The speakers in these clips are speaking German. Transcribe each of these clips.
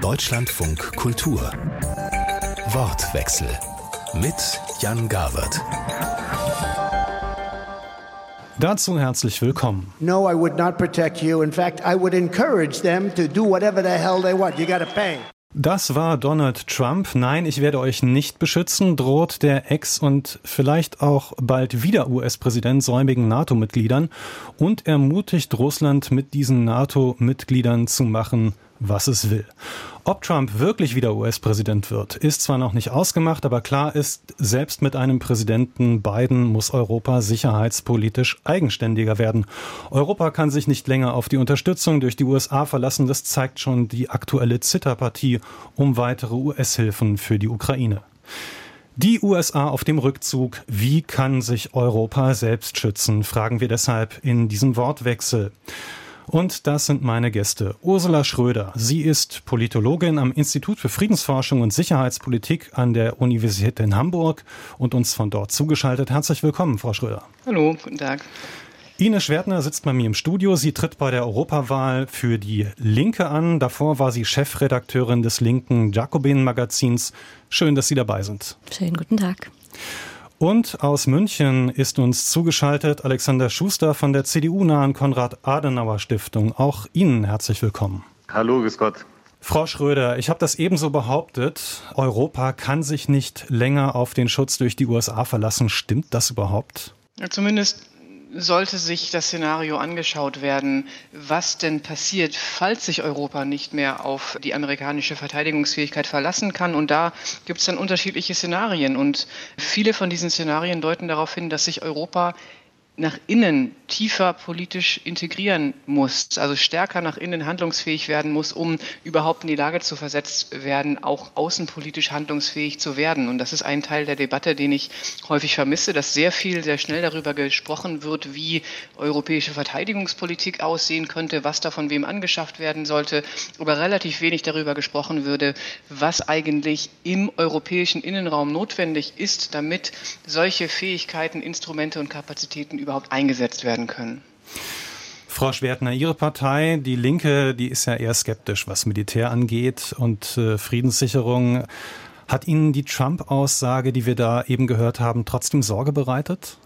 Deutschlandfunk Kultur Wortwechsel mit Jan Gawert Dazu herzlich willkommen. No, I would not protect you. In fact, I would encourage them to do whatever the hell they want. You got to pay. Das war Donald Trump. Nein, ich werde euch nicht beschützen, droht der Ex- und vielleicht auch bald wieder US-Präsident säumigen NATO-Mitgliedern und ermutigt Russland mit diesen NATO-Mitgliedern zu machen, was es will. Ob Trump wirklich wieder US-Präsident wird, ist zwar noch nicht ausgemacht, aber klar ist, selbst mit einem Präsidenten Biden muss Europa sicherheitspolitisch eigenständiger werden. Europa kann sich nicht länger auf die Unterstützung durch die USA verlassen. Das zeigt schon die aktuelle Zitterpartie um weitere US-Hilfen für die Ukraine. Die USA auf dem Rückzug. Wie kann sich Europa selbst schützen? Fragen wir deshalb in diesem Wortwechsel. Und das sind meine Gäste. Ursula Schröder. Sie ist Politologin am Institut für Friedensforschung und Sicherheitspolitik an der Universität in Hamburg und uns von dort zugeschaltet. Herzlich willkommen, Frau Schröder. Hallo, guten Tag. Ine Schwertner sitzt bei mir im Studio. Sie tritt bei der Europawahl für die Linke an. Davor war sie Chefredakteurin des linken Jacobin-Magazins. Schön, dass Sie dabei sind. Schönen guten Tag. Und aus München ist uns zugeschaltet Alexander Schuster von der CDU-nahen Konrad-Adenauer-Stiftung. Auch Ihnen herzlich willkommen. Hallo, grüß Gott. Frau Schröder, ich habe das ebenso behauptet. Europa kann sich nicht länger auf den Schutz durch die USA verlassen. Stimmt das überhaupt? Ja, zumindest sollte sich das Szenario angeschaut werden, was denn passiert, falls sich Europa nicht mehr auf die amerikanische Verteidigungsfähigkeit verlassen kann. Und da gibt es dann unterschiedliche Szenarien. Und viele von diesen Szenarien deuten darauf hin, dass sich Europa nach innen tiefer politisch integrieren muss, also stärker nach innen handlungsfähig werden muss, um überhaupt in die Lage zu versetzt werden, auch außenpolitisch handlungsfähig zu werden. Und das ist ein Teil der Debatte, den ich häufig vermisse, dass sehr viel, sehr schnell darüber gesprochen wird, wie europäische Verteidigungspolitik aussehen könnte, was da von wem angeschafft werden sollte, aber relativ wenig darüber gesprochen würde, was eigentlich im europäischen Innenraum notwendig ist, damit solche Fähigkeiten, Instrumente und Kapazitäten überhaupt eingesetzt werden können. Frau Schwertner, Ihre Partei, die Linke, die ist ja eher skeptisch, was Militär angeht und äh, Friedenssicherung. Hat Ihnen die Trump-Aussage, die wir da eben gehört haben, trotzdem Sorge bereitet?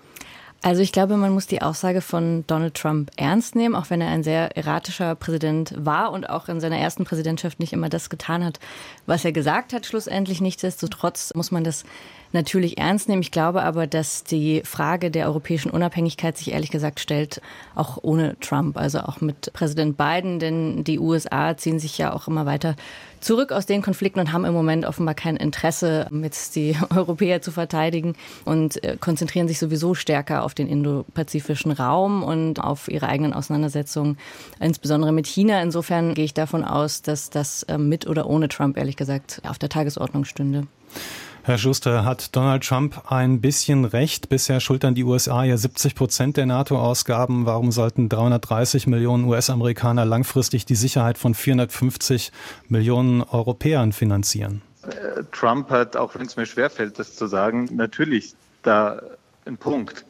Also ich glaube, man muss die Aussage von Donald Trump ernst nehmen, auch wenn er ein sehr erratischer Präsident war und auch in seiner ersten Präsidentschaft nicht immer das getan hat, was er gesagt hat. Schlussendlich nichtsdestotrotz muss man das natürlich ernst nehmen. Ich glaube aber, dass die Frage der europäischen Unabhängigkeit sich ehrlich gesagt stellt, auch ohne Trump, also auch mit Präsident Biden, denn die USA ziehen sich ja auch immer weiter zurück aus den Konflikten und haben im Moment offenbar kein Interesse, jetzt die Europäer zu verteidigen und äh, konzentrieren sich sowieso stärker auf den indopazifischen Raum und auf ihre eigenen Auseinandersetzungen, insbesondere mit China. Insofern gehe ich davon aus, dass das äh, mit oder ohne Trump ehrlich gesagt auf der Tagesordnung stünde. Herr Schuster, hat Donald Trump ein bisschen recht? Bisher schultern die USA ja 70 Prozent der NATO-Ausgaben. Warum sollten 330 Millionen US-Amerikaner langfristig die Sicherheit von 450 Millionen Europäern finanzieren? Äh, Trump hat, auch wenn es mir schwerfällt, das zu sagen, natürlich da einen Punkt.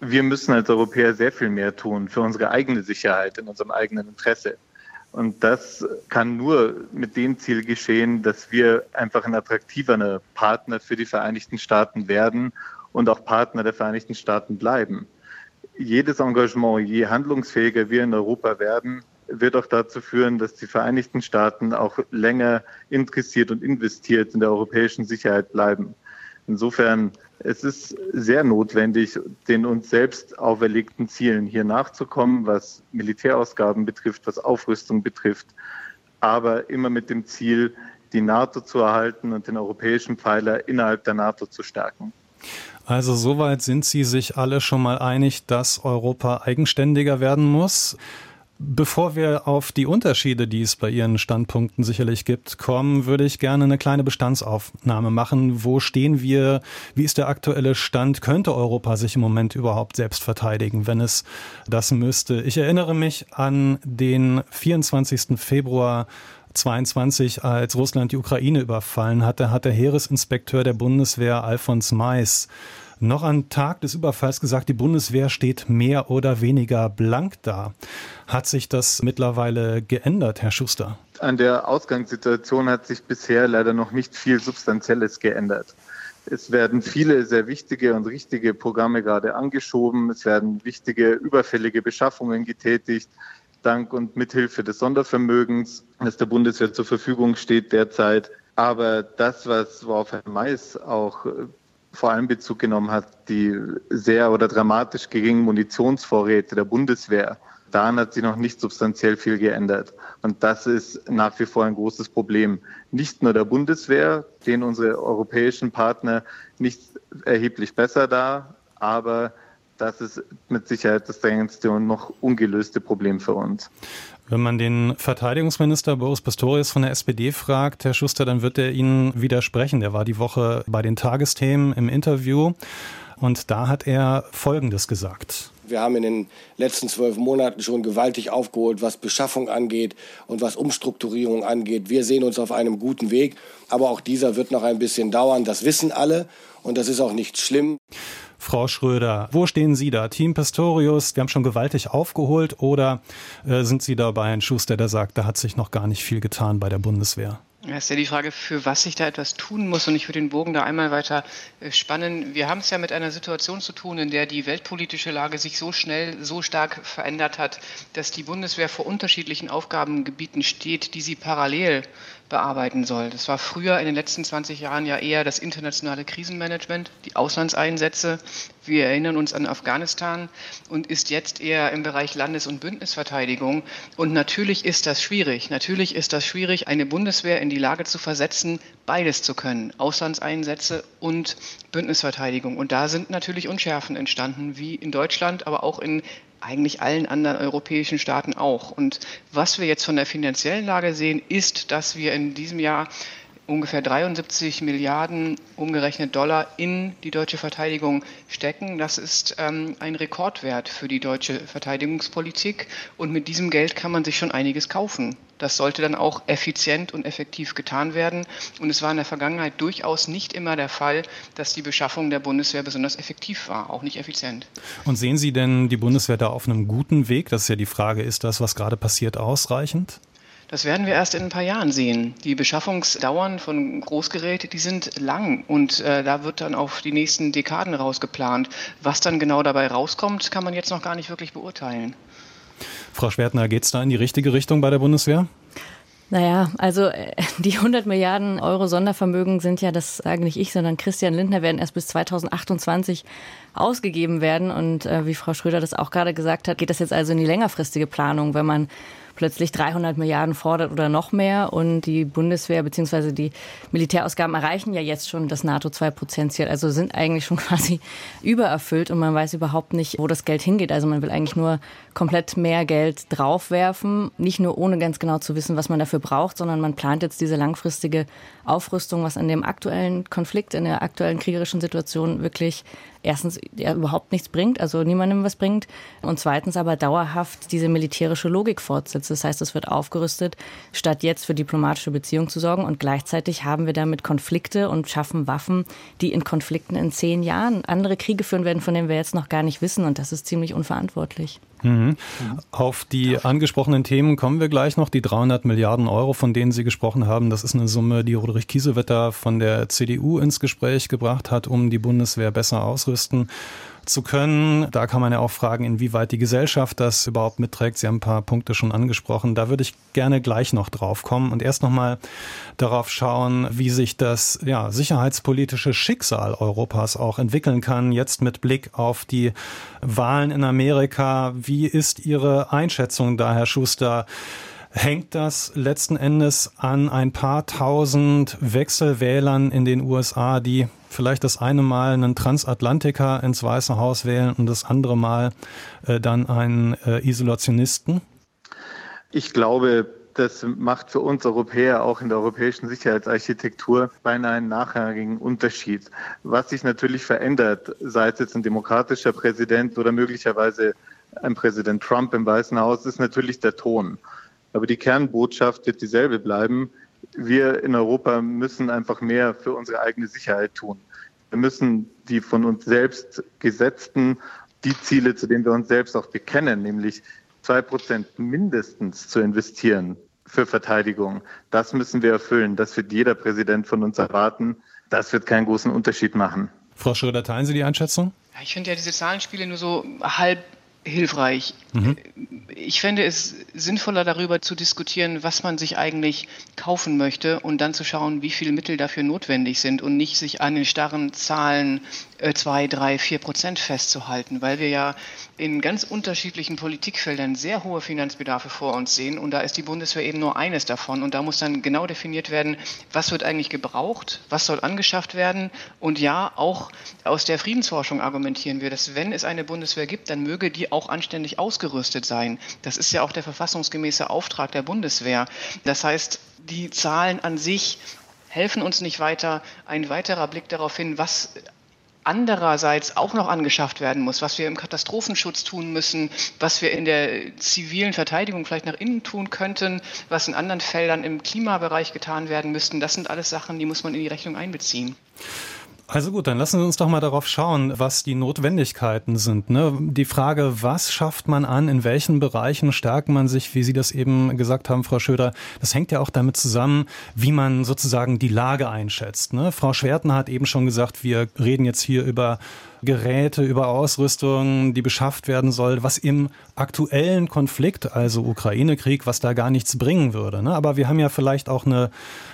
Wir müssen als Europäer sehr viel mehr tun für unsere eigene Sicherheit in unserem eigenen Interesse. Und das kann nur mit dem Ziel geschehen, dass wir einfach ein attraktiver Partner für die Vereinigten Staaten werden und auch Partner der Vereinigten Staaten bleiben. Jedes Engagement, je handlungsfähiger wir in Europa werden, wird auch dazu führen, dass die Vereinigten Staaten auch länger interessiert und investiert in der europäischen Sicherheit bleiben. Insofern es ist sehr notwendig, den uns selbst auferlegten Zielen hier nachzukommen, was Militärausgaben betrifft, was Aufrüstung betrifft, aber immer mit dem Ziel, die NATO zu erhalten und den europäischen Pfeiler innerhalb der NATO zu stärken. Also soweit sind Sie sich alle schon mal einig, dass Europa eigenständiger werden muss. Bevor wir auf die Unterschiede, die es bei Ihren Standpunkten sicherlich gibt, kommen, würde ich gerne eine kleine Bestandsaufnahme machen. Wo stehen wir? Wie ist der aktuelle Stand? Könnte Europa sich im Moment überhaupt selbst verteidigen, wenn es das müsste? Ich erinnere mich an den 24. Februar 22, als Russland die Ukraine überfallen hatte, hat der Heeresinspekteur der Bundeswehr Alfons Mais noch am Tag des Überfalls gesagt, die Bundeswehr steht mehr oder weniger blank da. Hat sich das mittlerweile geändert, Herr Schuster? An der Ausgangssituation hat sich bisher leider noch nicht viel Substanzielles geändert. Es werden viele sehr wichtige und richtige Programme gerade angeschoben. Es werden wichtige überfällige Beschaffungen getätigt, dank und mithilfe des Sondervermögens, das der Bundeswehr zur Verfügung steht derzeit. Aber das, was Herr Mais auch vor allem Bezug genommen hat, die sehr oder dramatisch geringen Munitionsvorräte der Bundeswehr, daran hat sich noch nicht substanziell viel geändert. Und das ist nach wie vor ein großes Problem. Nicht nur der Bundeswehr, stehen unsere europäischen Partner nicht erheblich besser da, aber das ist mit Sicherheit das drängendste und noch ungelöste Problem für uns. Wenn man den Verteidigungsminister Boris Pistorius von der SPD fragt, Herr Schuster, dann wird er Ihnen widersprechen. Der war die Woche bei den Tagesthemen im Interview und da hat er Folgendes gesagt. Wir haben in den letzten zwölf Monaten schon gewaltig aufgeholt, was Beschaffung angeht und was Umstrukturierung angeht. Wir sehen uns auf einem guten Weg, aber auch dieser wird noch ein bisschen dauern. Das wissen alle und das ist auch nicht schlimm. Frau Schröder, wo stehen Sie da? Team Pistorius, wir haben schon gewaltig aufgeholt oder äh, sind Sie dabei ein Schuster, der sagt, da hat sich noch gar nicht viel getan bei der Bundeswehr? Ja, ist ja die Frage, für was sich da etwas tun muss. Und ich würde den Bogen da einmal weiter äh, spannen. Wir haben es ja mit einer Situation zu tun, in der die weltpolitische Lage sich so schnell, so stark verändert hat, dass die Bundeswehr vor unterschiedlichen Aufgabengebieten steht, die sie parallel bearbeiten soll. Das war früher in den letzten 20 Jahren ja eher das internationale Krisenmanagement, die Auslandseinsätze. Wir erinnern uns an Afghanistan und ist jetzt eher im Bereich Landes- und Bündnisverteidigung. Und natürlich ist das schwierig. Natürlich ist das schwierig, eine Bundeswehr in die Lage zu versetzen, beides zu können. Auslandseinsätze und Bündnisverteidigung. Und da sind natürlich Unschärfen entstanden, wie in Deutschland, aber auch in eigentlich allen anderen europäischen Staaten auch. Und was wir jetzt von der finanziellen Lage sehen, ist, dass wir in diesem Jahr ungefähr 73 Milliarden umgerechnet Dollar in die deutsche Verteidigung stecken. Das ist ähm, ein Rekordwert für die deutsche Verteidigungspolitik. Und mit diesem Geld kann man sich schon einiges kaufen. Das sollte dann auch effizient und effektiv getan werden. Und es war in der Vergangenheit durchaus nicht immer der Fall, dass die Beschaffung der Bundeswehr besonders effektiv war, auch nicht effizient. Und sehen Sie denn die Bundeswehr da auf einem guten Weg? Das ist ja die Frage, ist das, was gerade passiert, ausreichend? Das werden wir erst in ein paar Jahren sehen. Die Beschaffungsdauern von Großgeräten, die sind lang und äh, da wird dann auf die nächsten Dekaden rausgeplant. Was dann genau dabei rauskommt, kann man jetzt noch gar nicht wirklich beurteilen. Frau Schwertner, geht es da in die richtige Richtung bei der Bundeswehr? Naja, also äh, die 100 Milliarden Euro Sondervermögen sind ja, das sage nicht ich, sondern Christian Lindner, werden erst bis 2028 ausgegeben werden. Und äh, wie Frau Schröder das auch gerade gesagt hat, geht das jetzt also in die längerfristige Planung, wenn man plötzlich 300 Milliarden fordert oder noch mehr. Und die Bundeswehr bzw. die Militärausgaben erreichen ja jetzt schon das NATO-2-Prozent-Ziel. Also sind eigentlich schon quasi übererfüllt und man weiß überhaupt nicht, wo das Geld hingeht. Also man will eigentlich nur komplett mehr Geld draufwerfen. Nicht nur ohne ganz genau zu wissen, was man dafür braucht, sondern man plant jetzt diese langfristige Aufrüstung, was in dem aktuellen Konflikt, in der aktuellen kriegerischen Situation wirklich erstens überhaupt nichts bringt, also niemandem was bringt und zweitens aber dauerhaft diese militärische Logik fortsetzt. Das heißt, es wird aufgerüstet, statt jetzt für diplomatische Beziehungen zu sorgen und gleichzeitig haben wir damit Konflikte und schaffen Waffen, die in Konflikten in zehn Jahren andere Kriege führen werden, von denen wir jetzt noch gar nicht wissen und das ist ziemlich unverantwortlich. Mhm. Auf die angesprochenen Themen kommen wir gleich noch. Die 300 Milliarden Euro, von denen Sie gesprochen haben, das ist eine Summe, die Roderich Kiesewetter von der CDU ins Gespräch gebracht hat, um die Bundeswehr besser ausrüsten zu können. Da kann man ja auch fragen, inwieweit die Gesellschaft das überhaupt mitträgt. Sie haben ein paar Punkte schon angesprochen. Da würde ich gerne gleich noch drauf kommen und erst noch mal darauf schauen, wie sich das ja, sicherheitspolitische Schicksal Europas auch entwickeln kann. Jetzt mit Blick auf die Wahlen in Amerika. Wie ist Ihre Einschätzung da, Herr Schuster? Hängt das letzten Endes an ein paar tausend Wechselwählern in den USA, die vielleicht das eine Mal einen Transatlantiker ins Weiße Haus wählen und das andere Mal äh, dann einen äh, Isolationisten? Ich glaube, das macht für uns Europäer auch in der europäischen Sicherheitsarchitektur beinahe einen nachrangigen Unterschied. Was sich natürlich verändert, sei es jetzt ein demokratischer Präsident oder möglicherweise ein Präsident Trump im Weißen Haus, ist natürlich der Ton. Aber die Kernbotschaft wird dieselbe bleiben wir in Europa müssen einfach mehr für unsere eigene Sicherheit tun. Wir müssen die von uns selbst gesetzten, die Ziele, zu denen wir uns selbst auch bekennen, nämlich zwei Prozent mindestens zu investieren für Verteidigung. Das müssen wir erfüllen. Das wird jeder Präsident von uns erwarten. Das wird keinen großen Unterschied machen. Frau Schröder, teilen Sie die Einschätzung? Ich finde ja diese Zahlenspiele nur so halb hilfreich. Mhm. Ich fände es sinnvoller, darüber zu diskutieren, was man sich eigentlich kaufen möchte und dann zu schauen, wie viele Mittel dafür notwendig sind und nicht sich an den starren Zahlen zwei, drei, vier Prozent festzuhalten, weil wir ja in ganz unterschiedlichen Politikfeldern sehr hohe Finanzbedarfe vor uns sehen und da ist die Bundeswehr eben nur eines davon und da muss dann genau definiert werden, was wird eigentlich gebraucht, was soll angeschafft werden und ja, auch aus der Friedensforschung argumentieren wir, dass wenn es eine Bundeswehr gibt, dann möge die auch anständig ausgerüstet sein. Das ist ja auch der verfassungsgemäße Auftrag der Bundeswehr. Das heißt, die Zahlen an sich helfen uns nicht weiter. Ein weiterer Blick darauf hin, was andererseits auch noch angeschafft werden muss, was wir im Katastrophenschutz tun müssen, was wir in der zivilen Verteidigung vielleicht nach innen tun könnten, was in anderen Feldern im Klimabereich getan werden müssten. Das sind alles Sachen, die muss man in die Rechnung einbeziehen. Also gut, dann lassen Sie uns doch mal darauf schauen, was die Notwendigkeiten sind. Ne? Die Frage, was schafft man an, in welchen Bereichen stärkt man sich, wie Sie das eben gesagt haben, Frau Schöder, das hängt ja auch damit zusammen, wie man sozusagen die Lage einschätzt. Ne? Frau Schwertner hat eben schon gesagt, wir reden jetzt hier über Geräte, über Ausrüstung, die beschafft werden soll, was im aktuellen Konflikt, also Ukraine-Krieg, was da gar nichts bringen würde. Ne? Aber wir haben ja vielleicht auch eine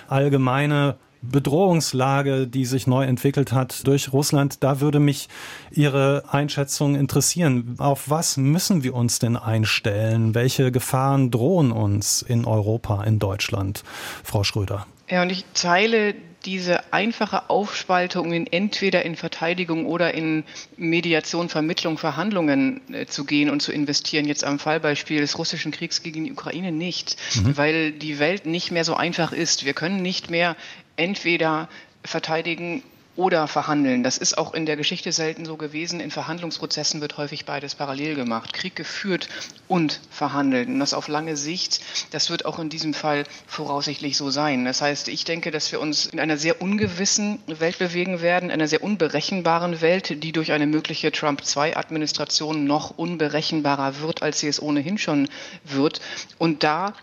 allgemeine Bedrohungslage, die sich neu entwickelt hat durch Russland. Da würde mich Ihre Einschätzung interessieren. Auf was müssen wir uns denn einstellen? Welche Gefahren drohen uns in Europa, in Deutschland? Frau Schröder. Ja, und ich teile diese einfache Aufspaltung in entweder in Verteidigung oder in Mediation, Vermittlung, Verhandlungen äh, zu gehen und zu investieren, jetzt am Fallbeispiel des russischen Kriegs gegen die Ukraine nicht, mhm. weil die Welt nicht mehr so einfach ist. Wir können nicht mehr entweder verteidigen oder verhandeln. Das ist auch in der Geschichte selten so gewesen. In Verhandlungsprozessen wird häufig beides parallel gemacht. Krieg geführt und verhandelt. Und das auf lange Sicht, das wird auch in diesem Fall voraussichtlich so sein. Das heißt, ich denke, dass wir uns in einer sehr ungewissen Welt bewegen werden, einer sehr unberechenbaren Welt, die durch eine mögliche Trump-2-Administration noch unberechenbarer wird, als sie es ohnehin schon wird. Und da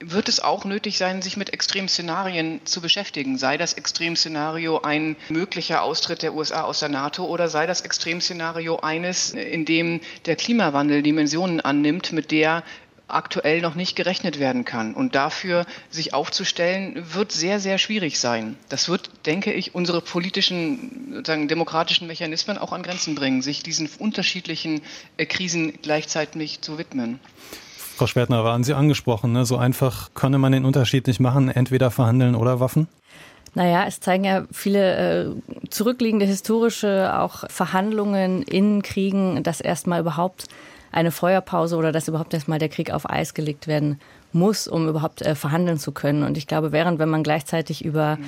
wird es auch nötig sein, sich mit Extremszenarien zu beschäftigen. Sei das Extremszenario ein möglicher Austritt der USA aus der NATO oder sei das Extremszenario eines, in dem der Klimawandel Dimensionen annimmt, mit der aktuell noch nicht gerechnet werden kann. Und dafür sich aufzustellen, wird sehr, sehr schwierig sein. Das wird, denke ich, unsere politischen, sozusagen demokratischen Mechanismen auch an Grenzen bringen, sich diesen unterschiedlichen äh, Krisen gleichzeitig zu widmen. Frau Schwertner, waren Sie angesprochen, ne? so einfach könne man den Unterschied nicht machen, entweder verhandeln oder Waffen? Naja, es zeigen ja viele äh, zurückliegende historische auch Verhandlungen in Kriegen, dass erstmal überhaupt eine Feuerpause oder dass überhaupt erstmal der Krieg auf Eis gelegt werden muss, um überhaupt äh, verhandeln zu können. Und ich glaube, während wenn man gleichzeitig über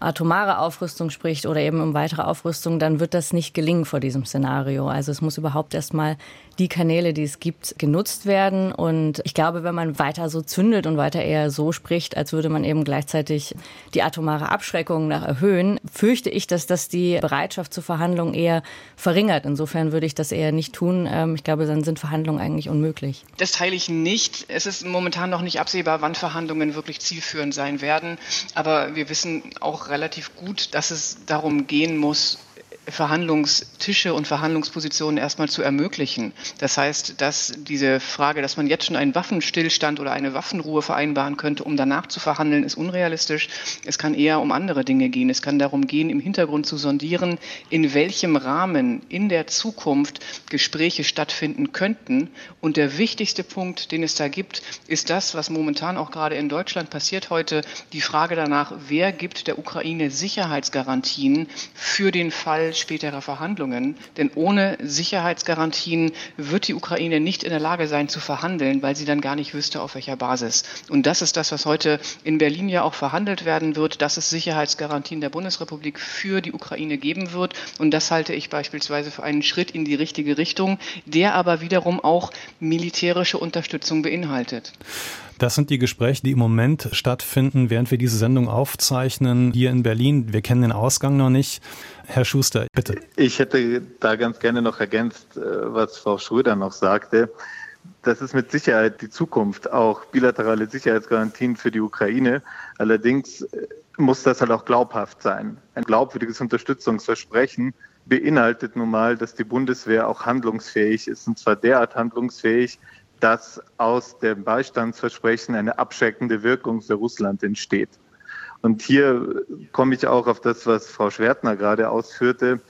atomare Aufrüstung spricht oder eben um weitere Aufrüstung, dann wird das nicht gelingen vor diesem Szenario. Also es muss überhaupt erstmal die Kanäle, die es gibt, genutzt werden. Und ich glaube, wenn man weiter so zündet und weiter eher so spricht, als würde man eben gleichzeitig die atomare Abschreckung nach erhöhen, fürchte ich, dass das die Bereitschaft zur Verhandlung eher verringert. Insofern würde ich das eher nicht tun. Ähm, ich glaube, dann sind Verhandlungen eigentlich unmöglich. Das teile ich nicht. Es ist momentan noch nicht absehbar, wann Verhandlungen wirklich zielführend sein werden. Aber wir wissen auch relativ gut, dass es darum gehen muss, Verhandlungstische und Verhandlungspositionen erstmal zu ermöglichen. Das heißt, dass diese Frage, dass man jetzt schon einen Waffenstillstand oder eine Waffenruhe vereinbaren könnte, um danach zu verhandeln, ist unrealistisch. Es kann eher um andere Dinge gehen. Es kann darum gehen, im Hintergrund zu sondieren, in welchem Rahmen in der Zukunft Gespräche stattfinden könnten. Und der wichtigste Punkt, den es da gibt, ist das, was momentan auch gerade in Deutschland passiert heute, die Frage danach, wer gibt der Ukraine Sicherheitsgarantien für den Fall, späterer Verhandlungen. Denn ohne Sicherheitsgarantien wird die Ukraine nicht in der Lage sein zu verhandeln, weil sie dann gar nicht wüsste, auf welcher Basis. Und das ist das, was heute in Berlin ja auch verhandelt werden wird, dass es Sicherheitsgarantien der Bundesrepublik für die Ukraine geben wird. Und das halte ich beispielsweise für einen Schritt in die richtige Richtung, der aber wiederum auch militärische Unterstützung beinhaltet. Das sind die Gespräche, die im Moment stattfinden, während wir diese Sendung aufzeichnen hier in Berlin. Wir kennen den Ausgang noch nicht. Herr Schuster, bitte. Ich hätte da ganz gerne noch ergänzt, äh, was Frau Schröder noch sagte. Das ist mit Sicherheit die Zukunft, auch bilaterale Sicherheitsgarantien für die Ukraine. Allerdings äh, muss das halt auch glaubhaft sein. Ein glaubwürdiges Unterstützungsversprechen beinhaltet nun mal, dass die Bundeswehr auch handlungsfähig ist, und zwar derart handlungsfähig, dass aus dem Beistandsversprechen eine abschreckende Wirkung für Russland entsteht. Und hier komme ich auch auf das, was Frau Schwertner gerade ausführte.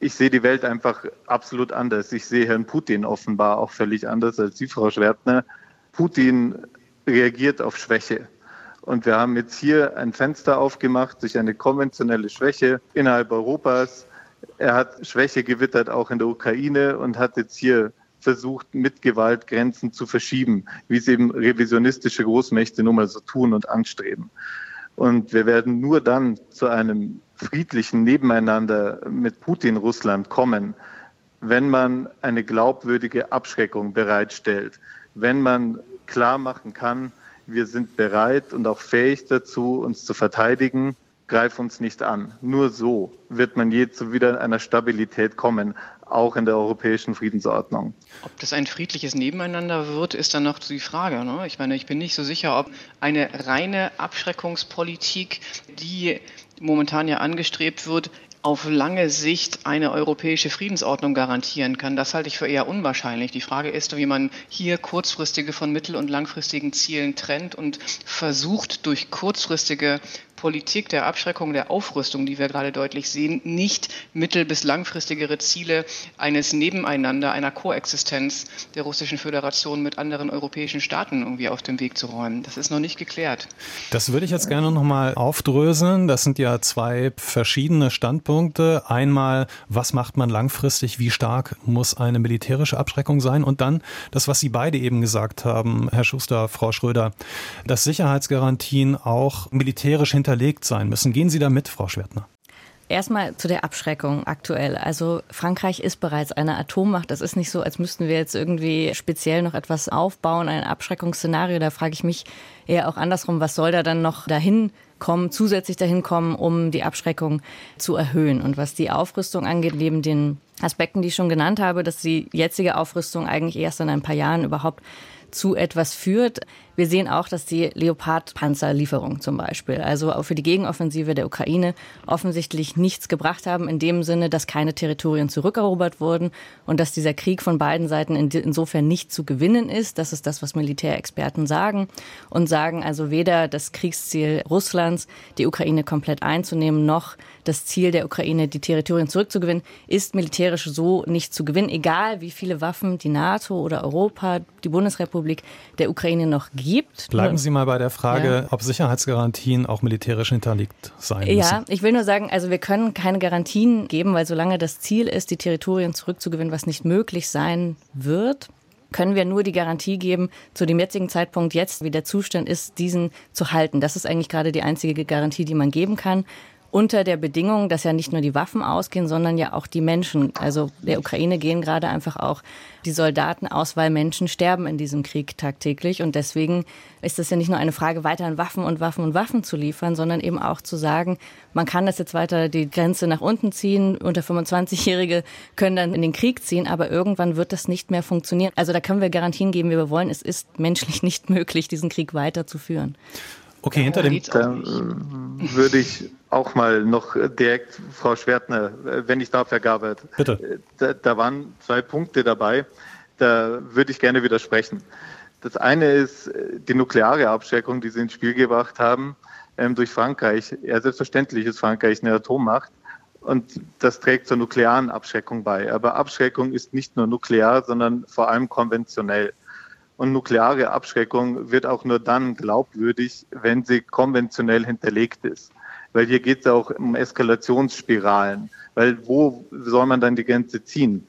Ich sehe die Welt einfach absolut anders. Ich sehe Herrn Putin offenbar auch völlig anders als Sie, Frau Schwertner. Putin reagiert auf Schwäche. Und wir haben jetzt hier ein Fenster aufgemacht durch eine konventionelle Schwäche innerhalb Europas. Er hat Schwäche gewittert auch in der Ukraine und hat jetzt hier versucht, mit Gewalt Grenzen zu verschieben, wie es eben revisionistische Großmächte nun mal so tun und anstreben. Und wir werden nur dann zu einem friedlichen Nebeneinander mit Putin-Russland kommen, wenn man eine glaubwürdige Abschreckung bereitstellt, wenn man klar machen kann, wir sind bereit und auch fähig dazu, uns zu verteidigen greif uns nicht an. Nur so wird man je zu wieder einer Stabilität kommen, auch in der europäischen Friedensordnung. Ob das ein friedliches Nebeneinander wird, ist dann noch die Frage. Ne? Ich meine, ich bin nicht so sicher, ob eine reine Abschreckungspolitik, die momentan ja angestrebt wird, auf lange Sicht eine europäische Friedensordnung garantieren kann. Das halte ich für eher unwahrscheinlich. Die Frage ist, wie man hier kurzfristige von mittel- und langfristigen Zielen trennt und versucht, durch kurzfristige Politik der Abschreckung, der Aufrüstung, die wir gerade deutlich sehen, nicht mittel- bis langfristigere Ziele eines Nebeneinander, einer Koexistenz der Russischen Föderation mit anderen europäischen Staaten irgendwie auf den Weg zu räumen. Das ist noch nicht geklärt. Das würde ich jetzt gerne nochmal aufdröseln. Das sind ja zwei verschiedene Standpunkte. Einmal, was macht man langfristig? Wie stark muss eine militärische Abschreckung sein? Und dann das, was Sie beide eben gesagt haben, Herr Schuster, Frau Schröder, dass Sicherheitsgarantien auch militärisch hinter hinterlegt sein müssen. Gehen Sie da mit, Frau Schwertner? Erstmal zu der Abschreckung aktuell. Also Frankreich ist bereits eine Atommacht. Das ist nicht so, als müssten wir jetzt irgendwie speziell noch etwas aufbauen, ein Abschreckungsszenario. Da frage ich mich eher auch andersrum, was soll da dann noch dahin kommen, zusätzlich dahin kommen, um die Abschreckung zu erhöhen. Und was die Aufrüstung angeht, neben den Aspekten, die ich schon genannt habe, dass die jetzige Aufrüstung eigentlich erst in ein paar Jahren überhaupt zu etwas führt. Wir sehen auch, dass die Leopard-Panzerlieferung zum Beispiel, also auch für die Gegenoffensive der Ukraine, offensichtlich nichts gebracht haben, in dem Sinne, dass keine Territorien zurückerobert wurden und dass dieser Krieg von beiden Seiten insofern nicht zu gewinnen ist. Das ist das, was Militärexperten sagen und sagen also weder das Kriegsziel Russlands, die Ukraine komplett einzunehmen, noch das Ziel der Ukraine, die Territorien zurückzugewinnen, ist militärisch so nicht zu gewinnen, egal wie viele Waffen die NATO oder Europa, die Bundesrepublik der Ukraine noch gibt. Bleiben Sie mal bei der Frage, ja. ob Sicherheitsgarantien auch militärisch hinterlegt sein müssen. Ja, ich will nur sagen, also wir können keine Garantien geben, weil solange das Ziel ist, die Territorien zurückzugewinnen, was nicht möglich sein wird, können wir nur die Garantie geben, zu dem jetzigen Zeitpunkt jetzt, wie der Zustand ist, diesen zu halten. Das ist eigentlich gerade die einzige Garantie, die man geben kann unter der Bedingung, dass ja nicht nur die Waffen ausgehen, sondern ja auch die Menschen. Also der Ukraine gehen gerade einfach auch die Soldaten aus, weil Menschen sterben in diesem Krieg tagtäglich. Und deswegen ist es ja nicht nur eine Frage, weiter an Waffen und Waffen und Waffen zu liefern, sondern eben auch zu sagen, man kann das jetzt weiter die Grenze nach unten ziehen. Unter 25-Jährige können dann in den Krieg ziehen, aber irgendwann wird das nicht mehr funktionieren. Also da können wir Garantien geben, wie wir wollen. Es ist menschlich nicht möglich, diesen Krieg weiterzuführen. Okay, hinter dem. Da äh, würde ich auch mal noch direkt, Frau Schwertner, wenn ich darf, Herr Gabert. Bitte. Da, da waren zwei Punkte dabei, da würde ich gerne widersprechen. Das eine ist äh, die nukleare Abschreckung, die Sie ins Spiel gebracht haben ähm, durch Frankreich. Ja, selbstverständlich ist Frankreich eine Atommacht und das trägt zur nuklearen Abschreckung bei. Aber Abschreckung ist nicht nur nuklear, sondern vor allem konventionell. Und nukleare Abschreckung wird auch nur dann glaubwürdig, wenn sie konventionell hinterlegt ist. Weil hier geht es auch um Eskalationsspiralen. Weil wo soll man dann die Grenze ziehen?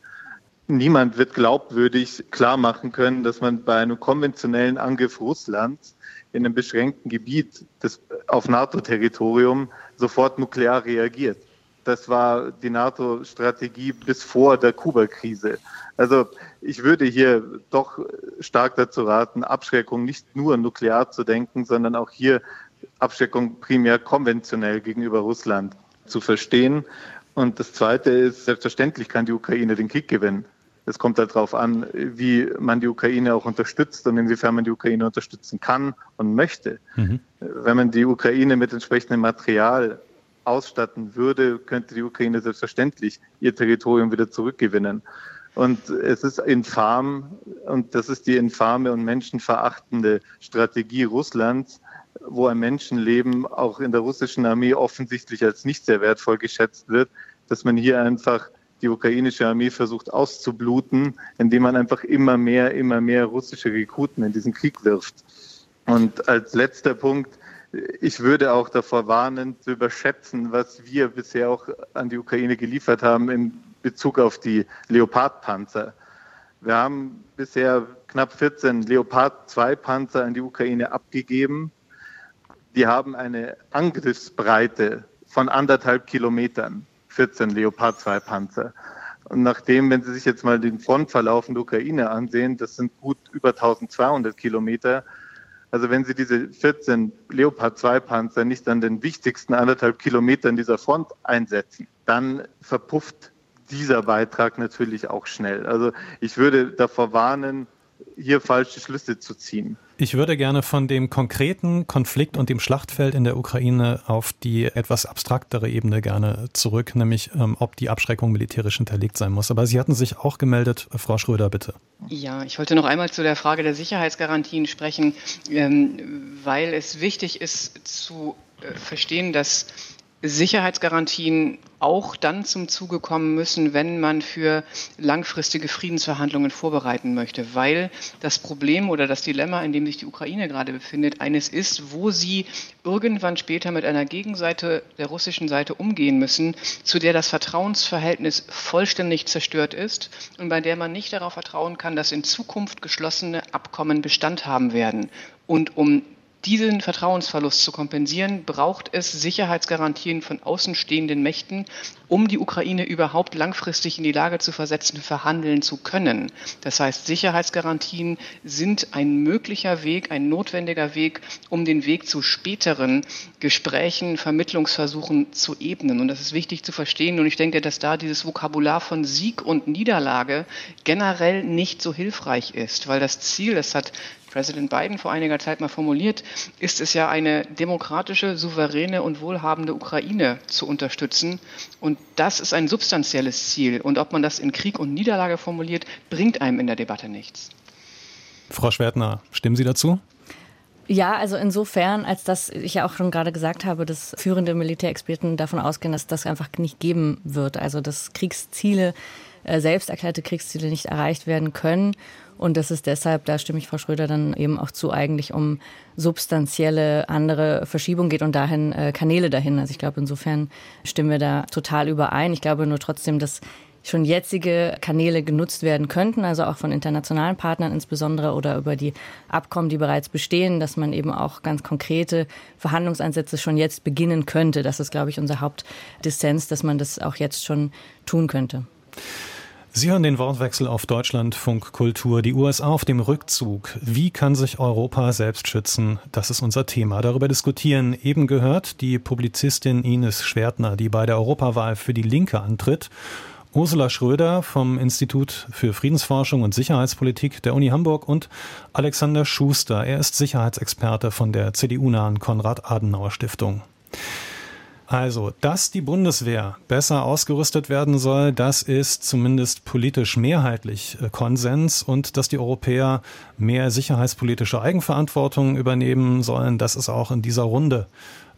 Niemand wird glaubwürdig klar machen können, dass man bei einem konventionellen Angriff Russlands in einem beschränkten Gebiet des, auf NATO-Territorium sofort nuklear reagiert. Das war die NATO-Strategie bis vor der Kuba-Krise. Also ich würde hier doch stark dazu raten, Abschreckung nicht nur nuklear zu denken, sondern auch hier Abschreckung primär konventionell gegenüber Russland zu verstehen. Und das Zweite ist, selbstverständlich kann die Ukraine den Krieg gewinnen. Es kommt darauf an, wie man die Ukraine auch unterstützt und inwiefern man die Ukraine unterstützen kann und möchte. Mhm. Wenn man die Ukraine mit entsprechendem Material ausstatten würde, könnte die Ukraine selbstverständlich ihr Territorium wieder zurückgewinnen. Und es ist infam, und das ist die infame und menschenverachtende Strategie Russlands, wo ein Menschenleben auch in der russischen Armee offensichtlich als nicht sehr wertvoll geschätzt wird, dass man hier einfach die ukrainische Armee versucht auszubluten, indem man einfach immer mehr, immer mehr russische Rekruten in diesen Krieg wirft. Und als letzter Punkt, ich würde auch davor warnen, zu überschätzen, was wir bisher auch an die Ukraine geliefert haben in Bezug auf die Leopard-Panzer. Wir haben bisher knapp 14 Leopard-2-Panzer an die Ukraine abgegeben. Die haben eine Angriffsbreite von anderthalb Kilometern, 14 Leopard 2 Panzer. Und nachdem, wenn Sie sich jetzt mal den Frontverlauf in der Ukraine ansehen, das sind gut über 1200 Kilometer. Also wenn Sie diese 14 Leopard 2 Panzer nicht an den wichtigsten anderthalb Kilometern dieser Front einsetzen, dann verpufft dieser Beitrag natürlich auch schnell. Also ich würde davor warnen, hier falsche Schlüsse zu ziehen. Ich würde gerne von dem konkreten Konflikt und dem Schlachtfeld in der Ukraine auf die etwas abstraktere Ebene gerne zurück, nämlich ähm, ob die Abschreckung militärisch hinterlegt sein muss. Aber Sie hatten sich auch gemeldet, Frau Schröder, bitte. Ja, ich wollte noch einmal zu der Frage der Sicherheitsgarantien sprechen, ähm, weil es wichtig ist zu äh, verstehen, dass Sicherheitsgarantien auch dann zum Zuge kommen müssen, wenn man für langfristige Friedensverhandlungen vorbereiten möchte, weil das Problem oder das Dilemma, in dem sich die Ukraine gerade befindet, eines ist, wo sie irgendwann später mit einer Gegenseite der russischen Seite umgehen müssen, zu der das Vertrauensverhältnis vollständig zerstört ist und bei der man nicht darauf vertrauen kann, dass in Zukunft geschlossene Abkommen Bestand haben werden. Und um diesen Vertrauensverlust zu kompensieren, braucht es Sicherheitsgarantien von außenstehenden Mächten, um die Ukraine überhaupt langfristig in die Lage zu versetzen, verhandeln zu können. Das heißt, Sicherheitsgarantien sind ein möglicher Weg, ein notwendiger Weg, um den Weg zu späteren Gesprächen, Vermittlungsversuchen zu ebnen. Und das ist wichtig zu verstehen. Und ich denke, dass da dieses Vokabular von Sieg und Niederlage generell nicht so hilfreich ist, weil das Ziel, das hat Präsident Biden vor einiger Zeit mal formuliert, ist es ja eine demokratische, souveräne und wohlhabende Ukraine zu unterstützen. Und das ist ein substanzielles Ziel. Und ob man das in Krieg und Niederlage formuliert, bringt einem in der Debatte nichts. Frau Schwertner, stimmen Sie dazu? Ja, also insofern, als dass ich ja auch schon gerade gesagt habe, dass führende Militärexperten davon ausgehen, dass das einfach nicht geben wird. Also dass Kriegsziele, äh, selbst erklärte Kriegsziele nicht erreicht werden können und das ist deshalb, da stimme ich Frau Schröder dann eben auch zu, eigentlich um substanzielle andere Verschiebung geht und dahin äh, Kanäle dahin. Also ich glaube, insofern stimmen wir da total überein. Ich glaube nur trotzdem, dass schon jetzige Kanäle genutzt werden könnten, also auch von internationalen Partnern insbesondere oder über die Abkommen, die bereits bestehen, dass man eben auch ganz konkrete Verhandlungsansätze schon jetzt beginnen könnte. Das ist, glaube ich, unser Hauptdissens, dass man das auch jetzt schon tun könnte. Sie hören den Wortwechsel auf Deutschlandfunk Kultur. Die USA auf dem Rückzug. Wie kann sich Europa selbst schützen? Das ist unser Thema. Darüber diskutieren eben gehört die Publizistin Ines Schwertner, die bei der Europawahl für die Linke antritt. Ursula Schröder vom Institut für Friedensforschung und Sicherheitspolitik der Uni Hamburg und Alexander Schuster. Er ist Sicherheitsexperte von der CDU-nahen Konrad-Adenauer-Stiftung. Also, dass die Bundeswehr besser ausgerüstet werden soll, das ist zumindest politisch mehrheitlich äh, Konsens und dass die Europäer mehr sicherheitspolitische Eigenverantwortung übernehmen sollen, das ist auch in dieser Runde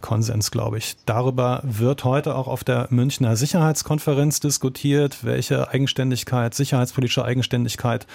Konsens, glaube ich. Darüber wird heute auch auf der Münchner Sicherheitskonferenz diskutiert, welche Eigenständigkeit, sicherheitspolitische Eigenständigkeit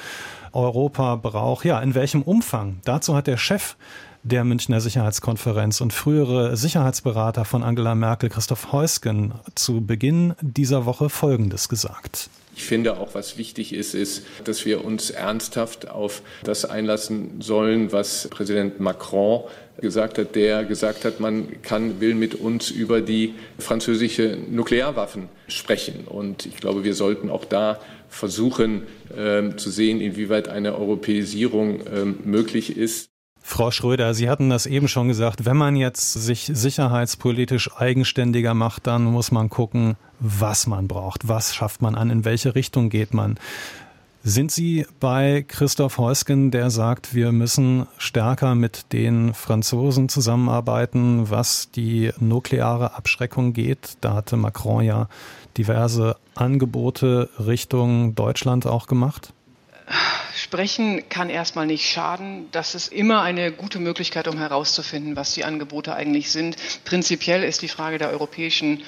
Europa braucht. Ja, in welchem Umfang? Dazu hat der Chef der Münchner Sicherheitskonferenz und frühere Sicherheitsberater von Angela Merkel, Christoph Heusgen, zu Beginn dieser Woche Folgendes gesagt. Ich finde auch, was wichtig ist, ist, dass wir uns ernsthaft auf das einlassen sollen, was Präsident Macron gesagt hat, der gesagt hat, man kann, will mit uns über die französische Nuklearwaffen sprechen. Und ich glaube, wir sollten auch da versuchen äh, zu sehen, inwieweit eine Europäisierung äh, möglich ist. Frau Schröder, Sie hatten das eben schon gesagt, wenn man jetzt sich sicherheitspolitisch eigenständiger macht, dann muss man gucken, was man braucht, was schafft man an, in welche Richtung geht man. Sind Sie bei Christoph Heusgen, der sagt, wir müssen stärker mit den Franzosen zusammenarbeiten, was die nukleare Abschreckung geht? Da hatte Macron ja diverse Angebote Richtung Deutschland auch gemacht. Sprechen kann erstmal nicht schaden. Das ist immer eine gute Möglichkeit, um herauszufinden, was die Angebote eigentlich sind. Prinzipiell ist die Frage der europäischen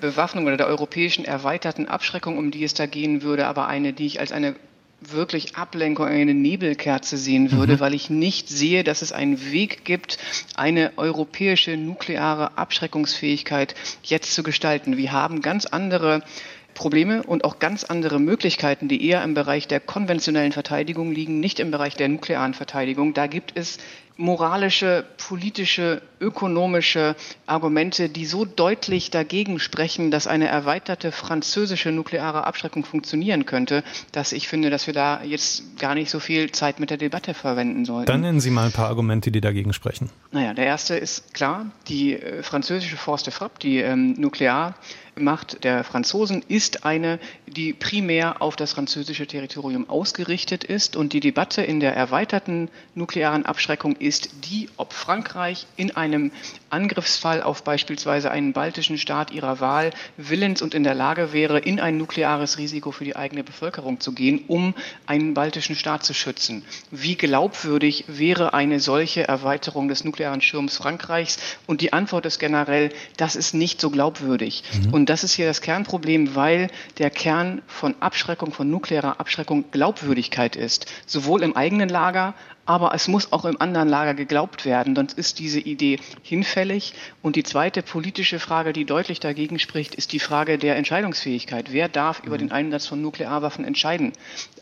Bewaffnung oder der europäischen erweiterten Abschreckung, um die es da gehen würde, aber eine, die ich als eine wirklich Ablenkung, eine Nebelkerze sehen würde, mhm. weil ich nicht sehe, dass es einen Weg gibt, eine europäische nukleare Abschreckungsfähigkeit jetzt zu gestalten. Wir haben ganz andere Probleme und auch ganz andere Möglichkeiten, die eher im Bereich der konventionellen Verteidigung liegen, nicht im Bereich der nuklearen Verteidigung. Da gibt es moralische, politische, ökonomische Argumente, die so deutlich dagegen sprechen, dass eine erweiterte französische nukleare Abschreckung funktionieren könnte, dass ich finde, dass wir da jetzt gar nicht so viel Zeit mit der Debatte verwenden sollten. Dann nennen Sie mal ein paar Argumente, die dagegen sprechen. Naja, der erste ist klar, die äh, französische Force de Frappe, die ähm, nuklear Macht der Franzosen ist eine, die primär auf das französische Territorium ausgerichtet ist. Und die Debatte in der erweiterten nuklearen Abschreckung ist die, ob Frankreich in einem Angriffsfall auf beispielsweise einen baltischen Staat ihrer Wahl willens und in der Lage wäre, in ein nukleares Risiko für die eigene Bevölkerung zu gehen, um einen baltischen Staat zu schützen. Wie glaubwürdig wäre eine solche Erweiterung des nuklearen Schirms Frankreichs? Und die Antwort ist generell, das ist nicht so glaubwürdig. Mhm. Und das ist hier das Kernproblem, weil der Kern von Abschreckung, von nuklearer Abschreckung Glaubwürdigkeit ist. Sowohl im eigenen Lager aber es muss auch im anderen Lager geglaubt werden, sonst ist diese Idee hinfällig. Und die zweite politische Frage, die deutlich dagegen spricht, ist die Frage der Entscheidungsfähigkeit. Wer darf über den Einsatz von Nuklearwaffen entscheiden?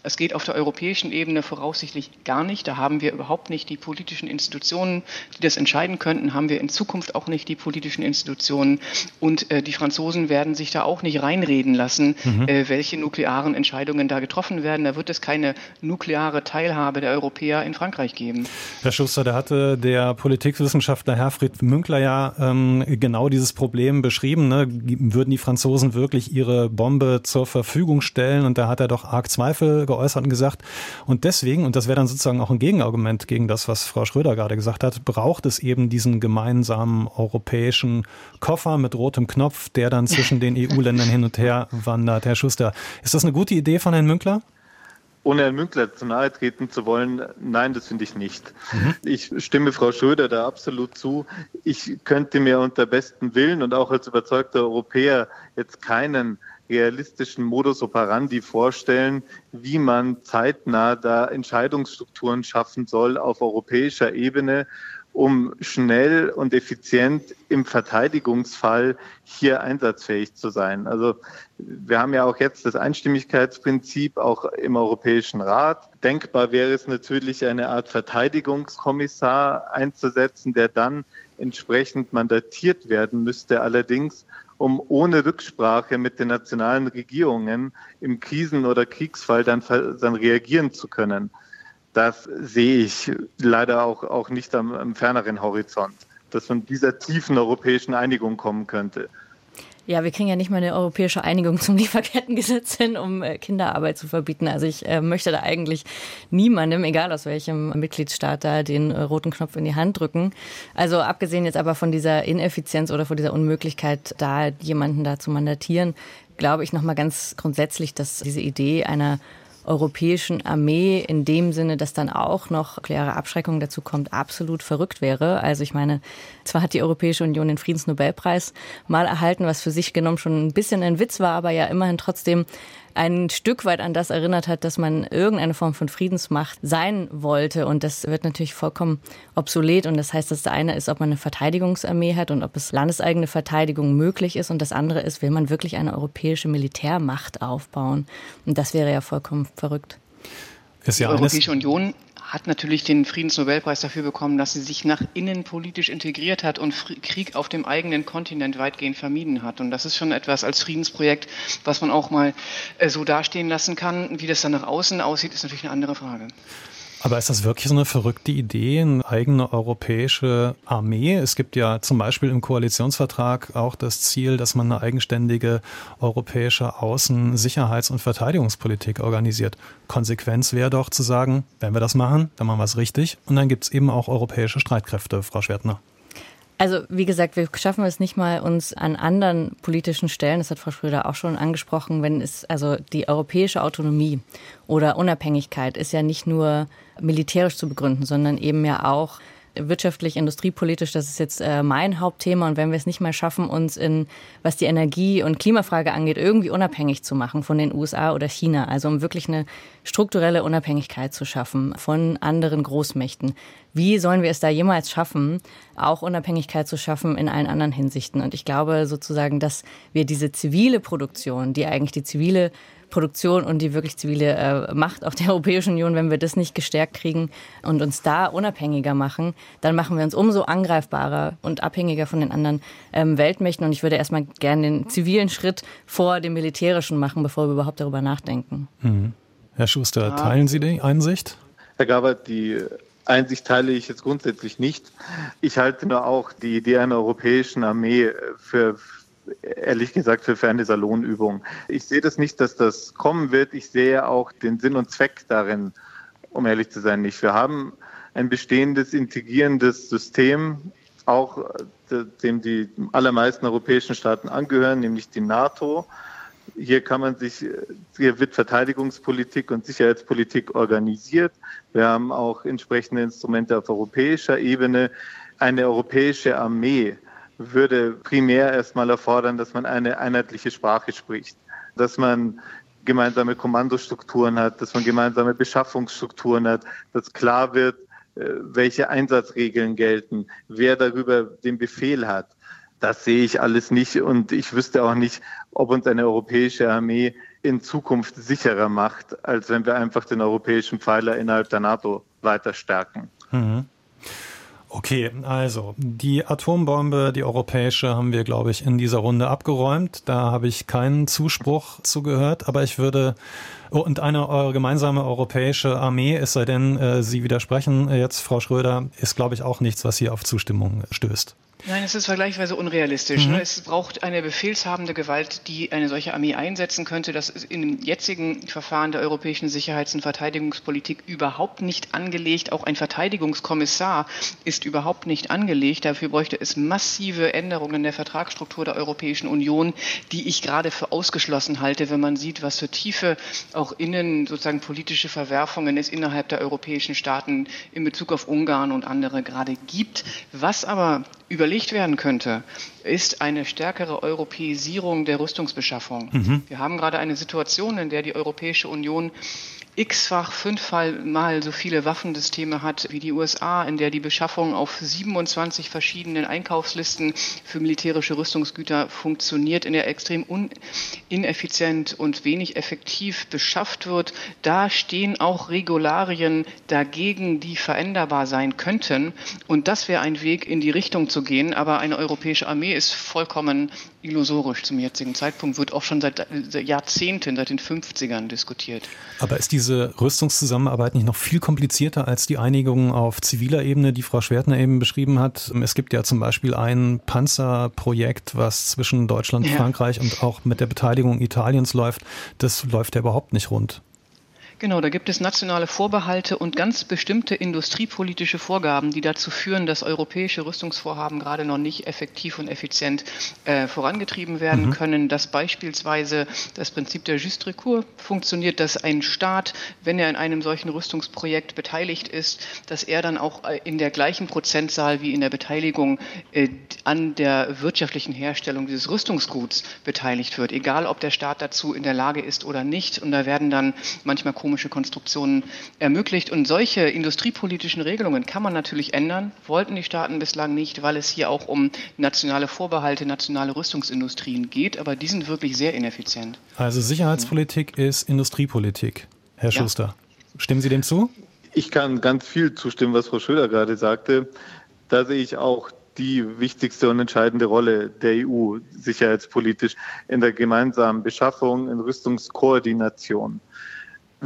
Es geht auf der europäischen Ebene voraussichtlich gar nicht. Da haben wir überhaupt nicht die politischen Institutionen, die das entscheiden könnten, haben wir in Zukunft auch nicht die politischen Institutionen. Und äh, die Franzosen werden sich da auch nicht reinreden lassen, mhm. äh, welche nuklearen Entscheidungen da getroffen werden. Da wird es keine nukleare Teilhabe der Europäer in Frankreich Frankreich geben. Herr Schuster, da hatte der Politikwissenschaftler Herfried Münkler ja ähm, genau dieses Problem beschrieben. Ne? Würden die Franzosen wirklich ihre Bombe zur Verfügung stellen? Und da hat er doch arg Zweifel geäußert und gesagt. Und deswegen, und das wäre dann sozusagen auch ein Gegenargument gegen das, was Frau Schröder gerade gesagt hat, braucht es eben diesen gemeinsamen europäischen Koffer mit rotem Knopf, der dann zwischen den EU-Ländern hin und her wandert. Herr Schuster, ist das eine gute Idee von Herrn Münkler? Ohne Herrn Münkler zu nahe treten zu wollen, nein, das finde ich nicht. Mhm. Ich stimme Frau Schröder da absolut zu. Ich könnte mir unter bestem Willen und auch als überzeugter Europäer jetzt keinen realistischen Modus operandi vorstellen, wie man zeitnah da Entscheidungsstrukturen schaffen soll auf europäischer Ebene, um schnell und effizient im Verteidigungsfall hier einsatzfähig zu sein. Also wir haben ja auch jetzt das Einstimmigkeitsprinzip auch im Europäischen Rat. Denkbar wäre es natürlich, eine Art Verteidigungskommissar einzusetzen, der dann entsprechend mandatiert werden müsste. Allerdings um ohne Rücksprache mit den nationalen Regierungen im Krisen- oder Kriegsfall dann, dann reagieren zu können das sehe ich leider auch, auch nicht am, am ferneren Horizont, dass von dieser tiefen europäischen Einigung kommen könnte. Ja, wir kriegen ja nicht mal eine europäische Einigung zum Lieferkettengesetz hin, um äh, Kinderarbeit zu verbieten. Also ich äh, möchte da eigentlich niemandem, egal aus welchem Mitgliedstaat, da den äh, roten Knopf in die Hand drücken. Also abgesehen jetzt aber von dieser Ineffizienz oder von dieser Unmöglichkeit, da jemanden da zu mandatieren, glaube ich nochmal ganz grundsätzlich, dass diese Idee einer europäischen Armee in dem Sinne, dass dann auch noch nukleare Abschreckung dazu kommt, absolut verrückt wäre. Also ich meine, zwar hat die Europäische Union den Friedensnobelpreis mal erhalten, was für sich genommen schon ein bisschen ein Witz war, aber ja immerhin trotzdem ein Stück weit an das erinnert hat, dass man irgendeine Form von Friedensmacht sein wollte. Und das wird natürlich vollkommen obsolet. Und das heißt, das eine ist, ob man eine Verteidigungsarmee hat und ob es landeseigene Verteidigung möglich ist. Und das andere ist, will man wirklich eine europäische Militärmacht aufbauen. Und das wäre ja vollkommen verrückt. Ist ja die Europäische Union hat natürlich den Friedensnobelpreis dafür bekommen, dass sie sich nach innen politisch integriert hat und Krieg auf dem eigenen Kontinent weitgehend vermieden hat. Und das ist schon etwas als Friedensprojekt, was man auch mal äh, so dastehen lassen kann. Wie das dann nach außen aussieht, ist natürlich eine andere Frage. Aber ist das wirklich so eine verrückte Idee, eine eigene europäische Armee? Es gibt ja zum Beispiel im Koalitionsvertrag auch das Ziel, dass man eine eigenständige europäische Außen-, Sicherheits- und Verteidigungspolitik organisiert. Konsequenz wäre doch zu sagen, wenn wir das machen, dann machen wir es richtig und dann gibt es eben auch europäische Streitkräfte, Frau Schwertner. Also wie gesagt, wir schaffen es nicht mal, uns an anderen politischen Stellen, das hat Frau Schröder auch schon angesprochen, wenn es also die europäische Autonomie oder Unabhängigkeit ist ja nicht nur militärisch zu begründen, sondern eben ja auch wirtschaftlich, industriepolitisch, das ist jetzt äh, mein Hauptthema. Und wenn wir es nicht mal schaffen, uns in, was die Energie- und Klimafrage angeht, irgendwie unabhängig zu machen von den USA oder China, also um wirklich eine strukturelle Unabhängigkeit zu schaffen von anderen Großmächten. Wie sollen wir es da jemals schaffen, auch Unabhängigkeit zu schaffen in allen anderen Hinsichten? Und ich glaube sozusagen, dass wir diese zivile Produktion, die eigentlich die zivile Produktion und die wirklich zivile äh, Macht auch der Europäischen Union, wenn wir das nicht gestärkt kriegen und uns da unabhängiger machen, dann machen wir uns umso angreifbarer und abhängiger von den anderen ähm, Weltmächten. Und ich würde erstmal gerne den zivilen Schritt vor dem militärischen machen, bevor wir überhaupt darüber nachdenken. Mhm. Herr Schuster, teilen Sie die Einsicht? Herr Gabert, die Einsicht teile ich jetzt grundsätzlich nicht. Ich halte nur auch die Idee einer europäischen Armee für ehrlich gesagt für eine Salonübung. Ich sehe das nicht, dass das kommen wird. Ich sehe auch den Sinn und Zweck darin, um ehrlich zu sein, nicht. Wir haben ein bestehendes, integrierendes System, auch äh, dem die allermeisten europäischen Staaten angehören, nämlich die NATO. Hier kann man sich, hier wird Verteidigungspolitik und Sicherheitspolitik organisiert. Wir haben auch entsprechende Instrumente auf europäischer Ebene. Eine europäische Armee würde primär erstmal erfordern, dass man eine einheitliche Sprache spricht, dass man gemeinsame Kommandostrukturen hat, dass man gemeinsame Beschaffungsstrukturen hat, dass klar wird, äh, welche Einsatzregeln gelten, wer darüber den Befehl hat. Das sehe ich alles nicht und ich wüsste auch nicht, ob uns eine europäische Armee in Zukunft sicherer macht, als wenn wir einfach den europäischen Pfeiler innerhalb der NATO weiter stärken. Mhm. Okay, also die Atombombe, die europäische, haben wir, glaube ich, in dieser Runde abgeräumt. Da habe ich keinen Zuspruch zugehört, aber ich würde oh, und eine gemeinsame europäische Armee, es sei denn, äh, Sie widersprechen jetzt, Frau Schröder, ist, glaube ich, auch nichts, was hier auf Zustimmung stößt. Nein, es ist vergleichsweise unrealistisch. Mhm. Ne? Es braucht eine befehlshabende Gewalt, die eine solche Armee einsetzen könnte. Das ist im jetzigen Verfahren der europäischen Sicherheits- und Verteidigungspolitik überhaupt nicht angelegt. Auch ein Verteidigungskommissar ist überhaupt nicht angelegt. Dafür bräuchte es massive Änderungen der Vertragsstruktur der Europäischen Union, die ich gerade für ausgeschlossen halte, wenn man sieht, was für tiefe auch innen sozusagen politische Verwerfungen es innerhalb der europäischen Staaten in Bezug auf Ungarn und andere gerade gibt. Was aber überlegt werden könnte, ist eine stärkere Europäisierung der Rüstungsbeschaffung. Mhm. Wir haben gerade eine Situation, in der die Europäische Union x-fach, fünfmal so viele Waffensysteme hat wie die USA, in der die Beschaffung auf 27 verschiedenen Einkaufslisten für militärische Rüstungsgüter funktioniert, in der extrem ineffizient und wenig effektiv beschafft wird. Da stehen auch Regularien dagegen, die veränderbar sein könnten. Und das wäre ein Weg, in die Richtung zu gehen. Aber eine europäische Armee ist vollkommen illusorisch zum jetzigen Zeitpunkt, wird auch schon seit Jahrzehnten, seit den 50ern diskutiert. Aber ist diese Rüstungszusammenarbeit nicht noch viel komplizierter als die Einigung auf ziviler Ebene, die Frau Schwertner eben beschrieben hat? Es gibt ja zum Beispiel ein Panzerprojekt, was zwischen Deutschland, ja. Frankreich und auch mit der Beteiligung Italiens läuft. Das läuft ja überhaupt nicht rund. Genau, da gibt es nationale Vorbehalte und ganz bestimmte industriepolitische Vorgaben, die dazu führen, dass europäische Rüstungsvorhaben gerade noch nicht effektiv und effizient äh, vorangetrieben werden mhm. können. Dass beispielsweise das Prinzip der Just Recours funktioniert, dass ein Staat, wenn er in einem solchen Rüstungsprojekt beteiligt ist, dass er dann auch äh, in der gleichen Prozentzahl wie in der Beteiligung äh, an der wirtschaftlichen Herstellung dieses Rüstungsguts beteiligt wird, egal ob der Staat dazu in der Lage ist oder nicht. Und da werden dann manchmal komische ökonomische Konstruktionen ermöglicht. Und solche industriepolitischen Regelungen kann man natürlich ändern, wollten die Staaten bislang nicht, weil es hier auch um nationale Vorbehalte, nationale Rüstungsindustrien geht, aber die sind wirklich sehr ineffizient. Also Sicherheitspolitik ja. ist Industriepolitik. Herr ja. Schuster, stimmen Sie dem zu? Ich kann ganz viel zustimmen, was Frau Schröder gerade sagte. Da sehe ich auch die wichtigste und entscheidende Rolle der EU sicherheitspolitisch in der gemeinsamen Beschaffung, in Rüstungskoordination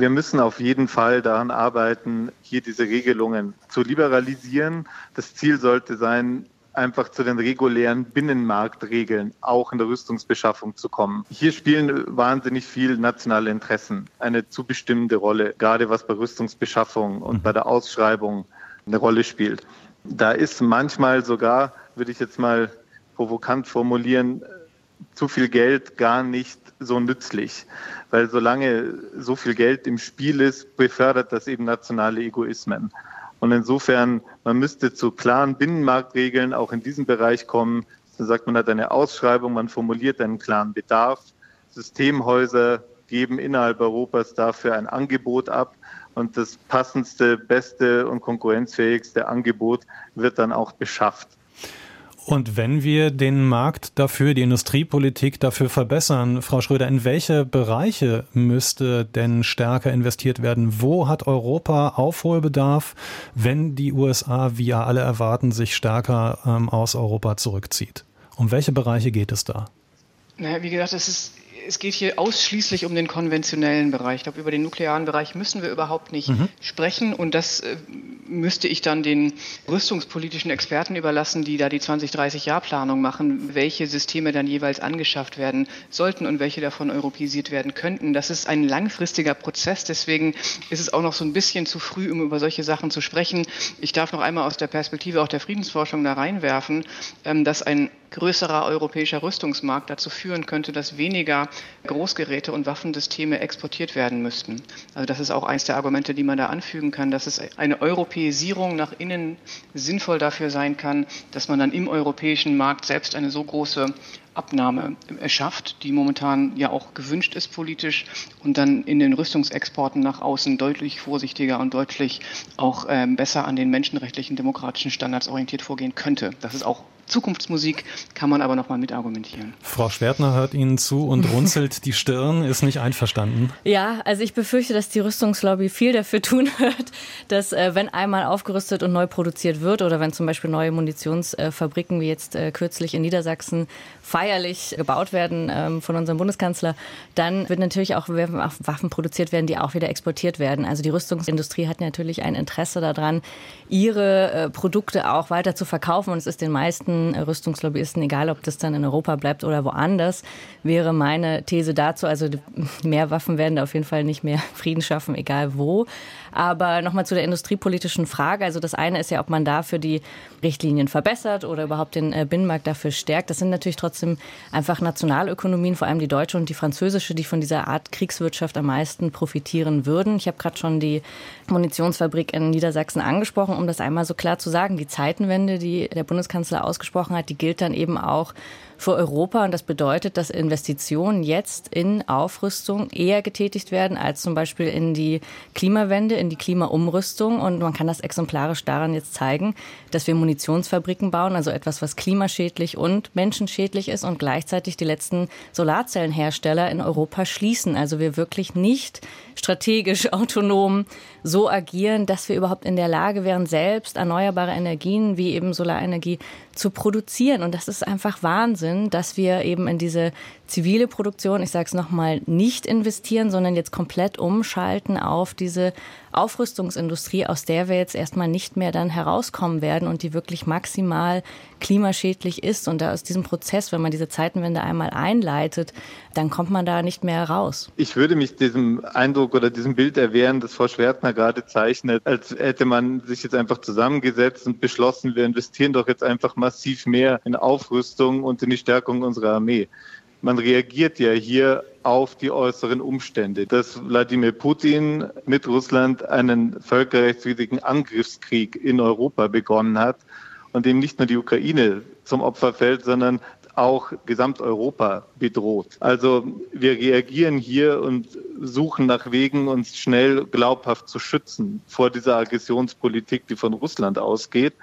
wir müssen auf jeden Fall daran arbeiten, hier diese Regelungen zu liberalisieren. Das Ziel sollte sein, einfach zu den regulären Binnenmarktregeln auch in der Rüstungsbeschaffung zu kommen. Hier spielen wahnsinnig viel nationale Interessen eine zu bestimmende Rolle, gerade was bei Rüstungsbeschaffung und bei der Ausschreibung eine Rolle spielt. Da ist manchmal sogar, würde ich jetzt mal provokant formulieren, zu viel Geld gar nicht so nützlich, weil solange so viel Geld im Spiel ist, befördert das eben nationale Egoismen. Und insofern, man müsste zu klaren Binnenmarktregeln auch in diesem Bereich kommen. Dann sagt man hat eine Ausschreibung, man formuliert einen klaren Bedarf. Systemhäuser geben innerhalb Europas dafür ein Angebot ab und das passendste, beste und konkurrenzfähigste Angebot wird dann auch beschafft. Und wenn wir den Markt dafür, die Industriepolitik dafür verbessern, Frau Schröder, in welche Bereiche müsste denn stärker investiert werden? Wo hat Europa Aufholbedarf, wenn die USA, wie ja alle erwarten, sich stärker ähm, aus Europa zurückzieht? Um welche Bereiche geht es da? Naja, wie gesagt, es ist es geht hier ausschließlich um den konventionellen Bereich. Ich glaube, über den nuklearen Bereich müssen wir überhaupt nicht mhm. sprechen. Und das äh, müsste ich dann den rüstungspolitischen Experten überlassen, die da die 20-30-Jahr-Planung machen, welche Systeme dann jeweils angeschafft werden sollten und welche davon europäisiert werden könnten. Das ist ein langfristiger Prozess. Deswegen ist es auch noch so ein bisschen zu früh, um über solche Sachen zu sprechen. Ich darf noch einmal aus der Perspektive auch der Friedensforschung da reinwerfen, ähm, dass ein größerer europäischer Rüstungsmarkt dazu führen könnte, dass weniger Großgeräte und Waffensysteme exportiert werden müssten. Also das ist auch eines der Argumente, die man da anfügen kann, dass es eine Europäisierung nach innen sinnvoll dafür sein kann, dass man dann im europäischen Markt selbst eine so große Abnahme erschafft, die momentan ja auch gewünscht ist politisch und dann in den Rüstungsexporten nach außen deutlich vorsichtiger und deutlich auch äh, besser an den menschenrechtlichen demokratischen Standards orientiert vorgehen könnte. Das ist auch Zukunftsmusik kann man aber noch mal mit argumentieren. Frau Schwertner hört Ihnen zu und runzelt die Stirn, ist nicht einverstanden. Ja, also ich befürchte, dass die Rüstungslobby viel dafür tun wird, dass äh, wenn einmal aufgerüstet und neu produziert wird oder wenn zum Beispiel neue Munitionsfabriken wie jetzt äh, kürzlich in Niedersachsen feierlich gebaut werden ähm, von unserem Bundeskanzler, dann wird natürlich auch Waffen produziert werden, die auch wieder exportiert werden. Also die Rüstungsindustrie hat natürlich ein Interesse daran, ihre äh, Produkte auch weiter zu verkaufen und es ist den meisten Rüstungslobbyisten, egal ob das dann in Europa bleibt oder woanders, wäre meine These dazu. Also mehr Waffen werden auf jeden Fall nicht mehr Frieden schaffen, egal wo. Aber nochmal zu der industriepolitischen Frage. Also das eine ist ja, ob man dafür die Richtlinien verbessert oder überhaupt den äh, Binnenmarkt dafür stärkt. Das sind natürlich trotzdem einfach Nationalökonomien, vor allem die deutsche und die französische, die von dieser Art Kriegswirtschaft am meisten profitieren würden. Ich habe gerade schon die Munitionsfabrik in Niedersachsen angesprochen, um das einmal so klar zu sagen. Die Zeitenwende, die der Bundeskanzler ausgesprochen hat, die gilt dann eben auch für Europa. Und das bedeutet, dass Investitionen jetzt in Aufrüstung eher getätigt werden als zum Beispiel in die Klimawende, in die Klimaumrüstung. Und man kann das exemplarisch daran jetzt zeigen, dass wir Munitionsfabriken bauen, also etwas, was klimaschädlich und menschenschädlich ist und gleichzeitig die letzten Solarzellenhersteller in Europa schließen. Also wir wirklich nicht strategisch autonom so agieren, dass wir überhaupt in der Lage wären, selbst erneuerbare Energien wie eben Solarenergie zu produzieren. Und das ist einfach Wahnsinn, dass wir eben in diese zivile Produktion, ich sage es nochmal, nicht investieren, sondern jetzt komplett umschalten auf diese Aufrüstungsindustrie, aus der wir jetzt erstmal nicht mehr dann herauskommen werden und die wirklich maximal klimaschädlich ist. Und da aus diesem Prozess, wenn man diese Zeitenwende einmal einleitet, dann kommt man da nicht mehr raus. Ich würde mich diesem Eindruck oder diesem Bild erwehren, das Frau Schwertner gerade zeichnet, als hätte man sich jetzt einfach zusammengesetzt und beschlossen, wir investieren doch jetzt einfach massiv mehr in Aufrüstung und in die Stärkung unserer Armee man reagiert ja hier auf die äußeren Umstände, dass Wladimir Putin mit Russland einen völkerrechtswidrigen Angriffskrieg in Europa begonnen hat und dem nicht nur die Ukraine zum Opfer fällt, sondern auch Gesamteuropa bedroht. Also wir reagieren hier und suchen nach Wegen, uns schnell glaubhaft zu schützen vor dieser Aggressionspolitik, die von Russland ausgeht.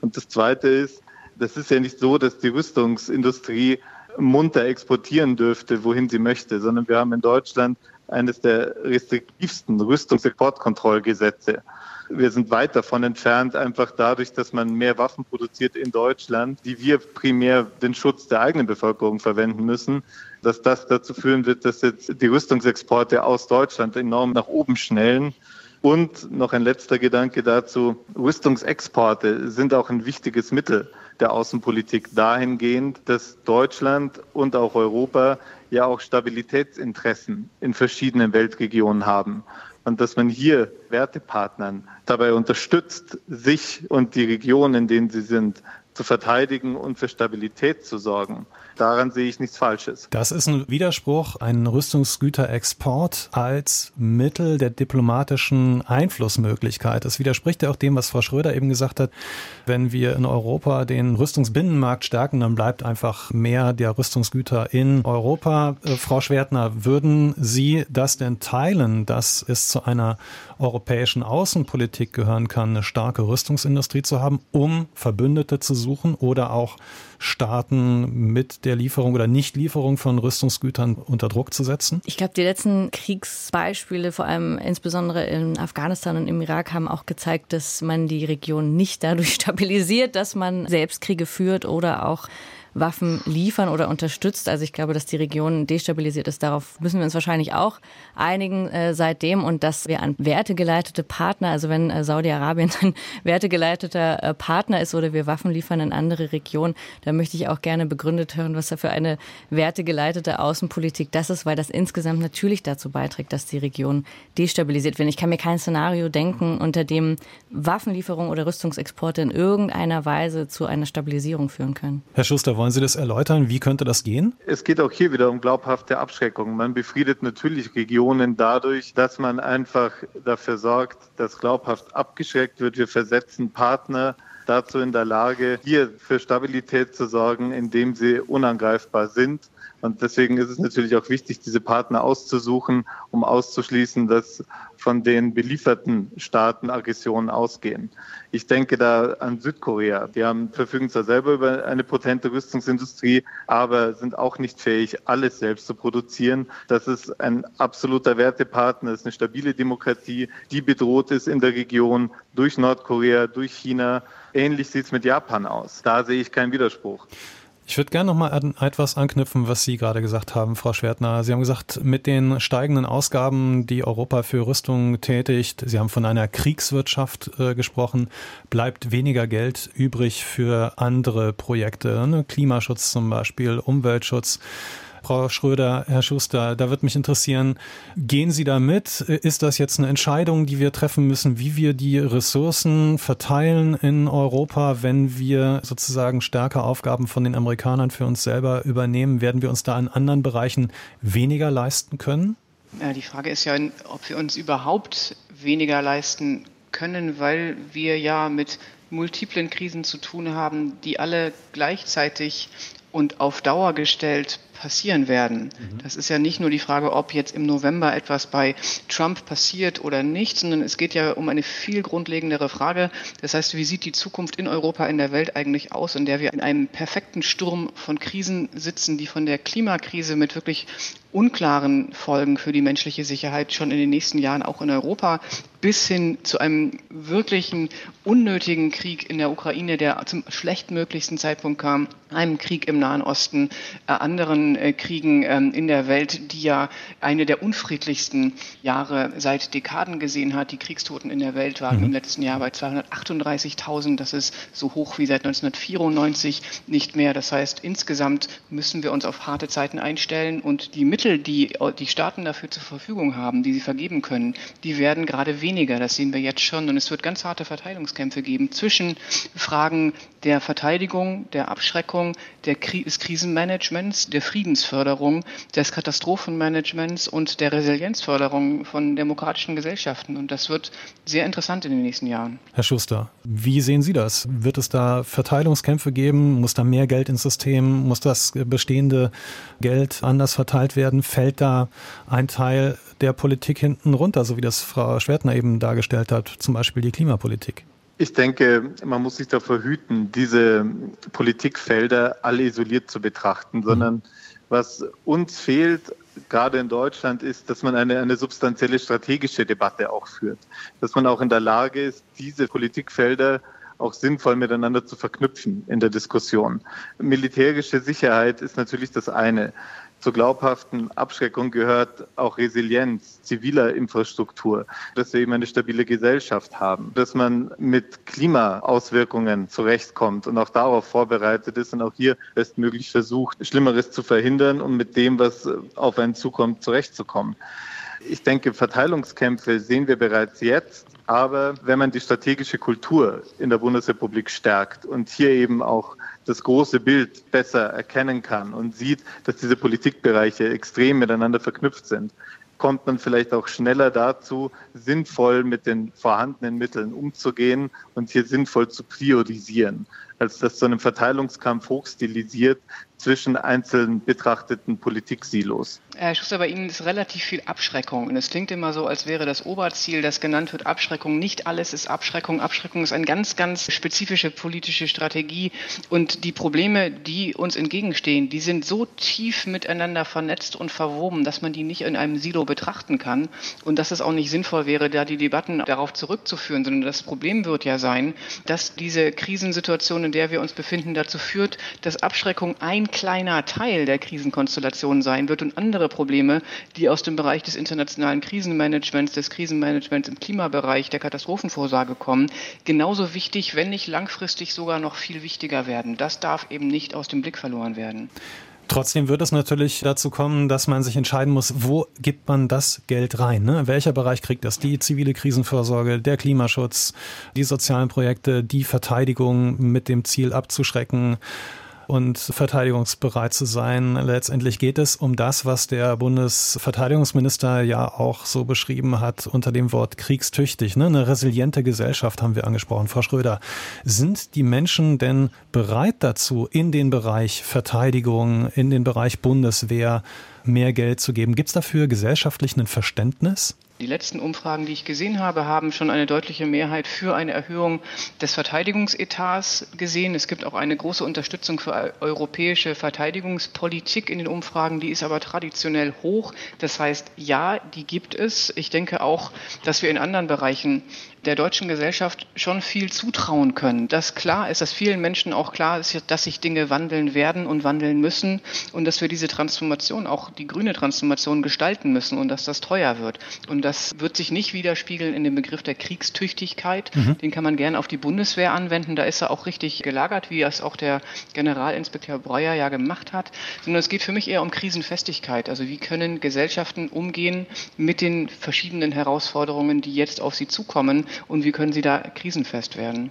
Und das Zweite ist, das ist ja nicht so, dass die Rüstungsindustrie munter exportieren dürfte, wohin sie möchte, sondern wir haben in Deutschland eines der restriktivsten Rüstungsexportkontrollgesetze. Wir sind weit davon entfernt, einfach dadurch, dass man mehr Waffen produziert in Deutschland, die wir primär den Schutz der eigenen Bevölkerung verwenden müssen, dass das dazu führen wird, dass jetzt die Rüstungsexporte aus Deutschland enorm nach oben schnellen. Und noch ein letzter Gedanke dazu. Rüstungsexporte sind auch ein wichtiges Mittel der Außenpolitik dahingehend, dass Deutschland und auch Europa ja auch Stabilitätsinteressen in verschiedenen Weltregionen haben. Und dass man hier Wertepartnern dabei unterstützt, sich und die Region, in denen sie sind, zu verteidigen und für Stabilität zu sorgen. Daran sehe ich nichts Falsches. Das ist ein Widerspruch, ein Rüstungsgüterexport als Mittel der diplomatischen Einflussmöglichkeit. Das widerspricht ja auch dem, was Frau Schröder eben gesagt hat. Wenn wir in Europa den Rüstungsbinnenmarkt stärken, dann bleibt einfach mehr der Rüstungsgüter in Europa. Äh, Frau Schwertner, würden Sie das denn teilen, dass es zu einer europäischen Außenpolitik gehören kann, eine starke Rüstungsindustrie zu haben, um Verbündete zu suchen oder auch Staaten mit der Lieferung oder Nichtlieferung von Rüstungsgütern unter Druck zu setzen? Ich glaube, die letzten Kriegsbeispiele, vor allem insbesondere in Afghanistan und im Irak, haben auch gezeigt, dass man die Region nicht dadurch stabilisiert, dass man selbst Kriege führt oder auch Waffen liefern oder unterstützt. Also ich glaube, dass die Region destabilisiert ist. Darauf müssen wir uns wahrscheinlich auch einigen äh, seitdem und dass wir an wertegeleitete Partner, also wenn äh, Saudi-Arabien ein wertegeleiteter äh, Partner ist oder wir Waffen liefern in andere Regionen, da möchte ich auch gerne begründet hören, was da für eine wertegeleitete Außenpolitik das ist, weil das insgesamt natürlich dazu beiträgt, dass die Region destabilisiert wird. Ich kann mir kein Szenario denken, unter dem Waffenlieferungen oder Rüstungsexporte in irgendeiner Weise zu einer Stabilisierung führen können. Herr Schuster, wollen Sie das erläutern? Wie könnte das gehen? Es geht auch hier wieder um glaubhafte Abschreckung. Man befriedet natürlich Regionen dadurch, dass man einfach dafür sorgt, dass glaubhaft abgeschreckt wird. Wir versetzen Partner dazu in der Lage, hier für Stabilität zu sorgen, indem sie unangreifbar sind. Und deswegen ist es natürlich auch wichtig, diese Partner auszusuchen, um auszuschließen, dass von den belieferten Staaten Aggressionen ausgehen. Ich denke da an Südkorea. Die haben, verfügen zwar selber über eine potente Rüstungsindustrie, aber sind auch nicht fähig, alles selbst zu produzieren. Das ist ein absoluter Wertepartner, ist eine stabile Demokratie, die bedroht ist in der Region durch Nordkorea, durch China. Ähnlich sieht es mit Japan aus. Da sehe ich keinen Widerspruch. Ich würde gerne noch mal an etwas anknüpfen, was Sie gerade gesagt haben, Frau Schwertner. Sie haben gesagt, mit den steigenden Ausgaben, die Europa für Rüstung tätigt, Sie haben von einer Kriegswirtschaft äh, gesprochen, bleibt weniger Geld übrig für andere Projekte, ne? Klimaschutz zum Beispiel, Umweltschutz. Frau Schröder, Herr Schuster, da wird mich interessieren, gehen Sie da mit? Ist das jetzt eine Entscheidung, die wir treffen müssen, wie wir die Ressourcen verteilen in Europa, wenn wir sozusagen stärker Aufgaben von den Amerikanern für uns selber übernehmen? Werden wir uns da in anderen Bereichen weniger leisten können? Ja, die Frage ist ja, ob wir uns überhaupt weniger leisten können, weil wir ja mit multiplen Krisen zu tun haben, die alle gleichzeitig und auf Dauer gestellt passieren werden. Mhm. Das ist ja nicht nur die Frage, ob jetzt im November etwas bei Trump passiert oder nicht, sondern es geht ja um eine viel grundlegendere Frage. Das heißt, wie sieht die Zukunft in Europa, in der Welt eigentlich aus, in der wir in einem perfekten Sturm von Krisen sitzen, die von der Klimakrise mit wirklich unklaren Folgen für die menschliche Sicherheit schon in den nächsten Jahren auch in Europa bis hin zu einem wirklichen unnötigen Krieg in der Ukraine, der zum schlechtmöglichsten Zeitpunkt kam, einem Krieg im Nahen Osten, äh, anderen äh, Kriegen ähm, in der Welt, die ja eine der unfriedlichsten Jahre seit Dekaden gesehen hat. Die Kriegstoten in der Welt waren mhm. im letzten Jahr bei 238.000. Das ist so hoch wie seit 1994 nicht mehr. Das heißt, insgesamt müssen wir uns auf harte Zeiten einstellen und die Mittel Mittel, die die Staaten dafür zur Verfügung haben, die sie vergeben können, die werden gerade weniger. Das sehen wir jetzt schon. Und es wird ganz harte Verteilungskämpfe geben zwischen Fragen der Verteidigung, der Abschreckung, der Kri des Krisenmanagements, der Friedensförderung, des Katastrophenmanagements und der Resilienzförderung von demokratischen Gesellschaften. Und das wird sehr interessant in den nächsten Jahren. Herr Schuster, wie sehen Sie das? Wird es da Verteilungskämpfe geben? Muss da mehr Geld ins System? Muss das bestehende Geld anders verteilt werden? werden, fällt da ein Teil der Politik hinten runter, so wie das Frau Schwertner eben dargestellt hat, zum Beispiel die Klimapolitik? Ich denke, man muss sich davor hüten, diese Politikfelder alle isoliert zu betrachten, sondern was uns fehlt gerade in Deutschland, ist, dass man eine, eine substanzielle strategische Debatte auch führt. Dass man auch in der Lage ist, diese Politikfelder auch sinnvoll miteinander zu verknüpfen in der Diskussion. Militärische Sicherheit ist natürlich das eine. Zur glaubhaften Abschreckung gehört auch Resilienz ziviler Infrastruktur, dass wir eben eine stabile Gesellschaft haben, dass man mit Klimaauswirkungen zurechtkommt und auch darauf vorbereitet ist und auch hier bestmöglich versucht, Schlimmeres zu verhindern und mit dem, was auf einen zukommt, zurechtzukommen. Ich denke, Verteilungskämpfe sehen wir bereits jetzt. Aber wenn man die strategische Kultur in der Bundesrepublik stärkt und hier eben auch das große Bild besser erkennen kann und sieht, dass diese Politikbereiche extrem miteinander verknüpft sind, kommt man vielleicht auch schneller dazu, sinnvoll mit den vorhandenen Mitteln umzugehen und hier sinnvoll zu priorisieren, als das zu einem Verteilungskampf hochstilisiert zwischen einzelnen betrachteten Politiksilos. Herr Schuster, bei Ihnen ist relativ viel Abschreckung. Und es klingt immer so, als wäre das Oberziel, das genannt wird, Abschreckung. Nicht alles ist Abschreckung. Abschreckung ist eine ganz, ganz spezifische politische Strategie. Und die Probleme, die uns entgegenstehen, die sind so tief miteinander vernetzt und verwoben, dass man die nicht in einem Silo betrachten kann. Und dass es auch nicht sinnvoll wäre, da die Debatten darauf zurückzuführen, sondern das Problem wird ja sein, dass diese Krisensituation, in der wir uns befinden, dazu führt, dass Abschreckung ein kleiner Teil der Krisenkonstellation sein wird und andere Probleme, die aus dem Bereich des internationalen Krisenmanagements, des Krisenmanagements im Klimabereich, der Katastrophenvorsorge kommen, genauso wichtig, wenn nicht langfristig sogar noch viel wichtiger werden. Das darf eben nicht aus dem Blick verloren werden. Trotzdem wird es natürlich dazu kommen, dass man sich entscheiden muss, wo gibt man das Geld rein? Ne? Welcher Bereich kriegt das? Die zivile Krisenvorsorge, der Klimaschutz, die sozialen Projekte, die Verteidigung mit dem Ziel abzuschrecken und verteidigungsbereit zu sein. Letztendlich geht es um das, was der Bundesverteidigungsminister ja auch so beschrieben hat unter dem Wort kriegstüchtig. Ne? Eine resiliente Gesellschaft haben wir angesprochen. Frau Schröder, sind die Menschen denn bereit dazu, in den Bereich Verteidigung, in den Bereich Bundeswehr mehr Geld zu geben? Gibt es dafür gesellschaftlich ein Verständnis? Die letzten Umfragen, die ich gesehen habe, haben schon eine deutliche Mehrheit für eine Erhöhung des Verteidigungsetats gesehen. Es gibt auch eine große Unterstützung für europäische Verteidigungspolitik in den Umfragen. Die ist aber traditionell hoch. Das heißt, ja, die gibt es. Ich denke auch, dass wir in anderen Bereichen der deutschen Gesellschaft schon viel zutrauen können. Dass klar ist, dass vielen Menschen auch klar ist, dass sich Dinge wandeln werden und wandeln müssen und dass wir diese Transformation, auch die grüne Transformation gestalten müssen und dass das teuer wird. Und das wird sich nicht widerspiegeln in dem Begriff der Kriegstüchtigkeit. Mhm. Den kann man gerne auf die Bundeswehr anwenden. Da ist er auch richtig gelagert, wie es auch der Generalinspekteur Breuer ja gemacht hat. Sondern es geht für mich eher um Krisenfestigkeit. Also wie können Gesellschaften umgehen mit den verschiedenen Herausforderungen, die jetzt auf sie zukommen und wie können sie da krisenfest werden.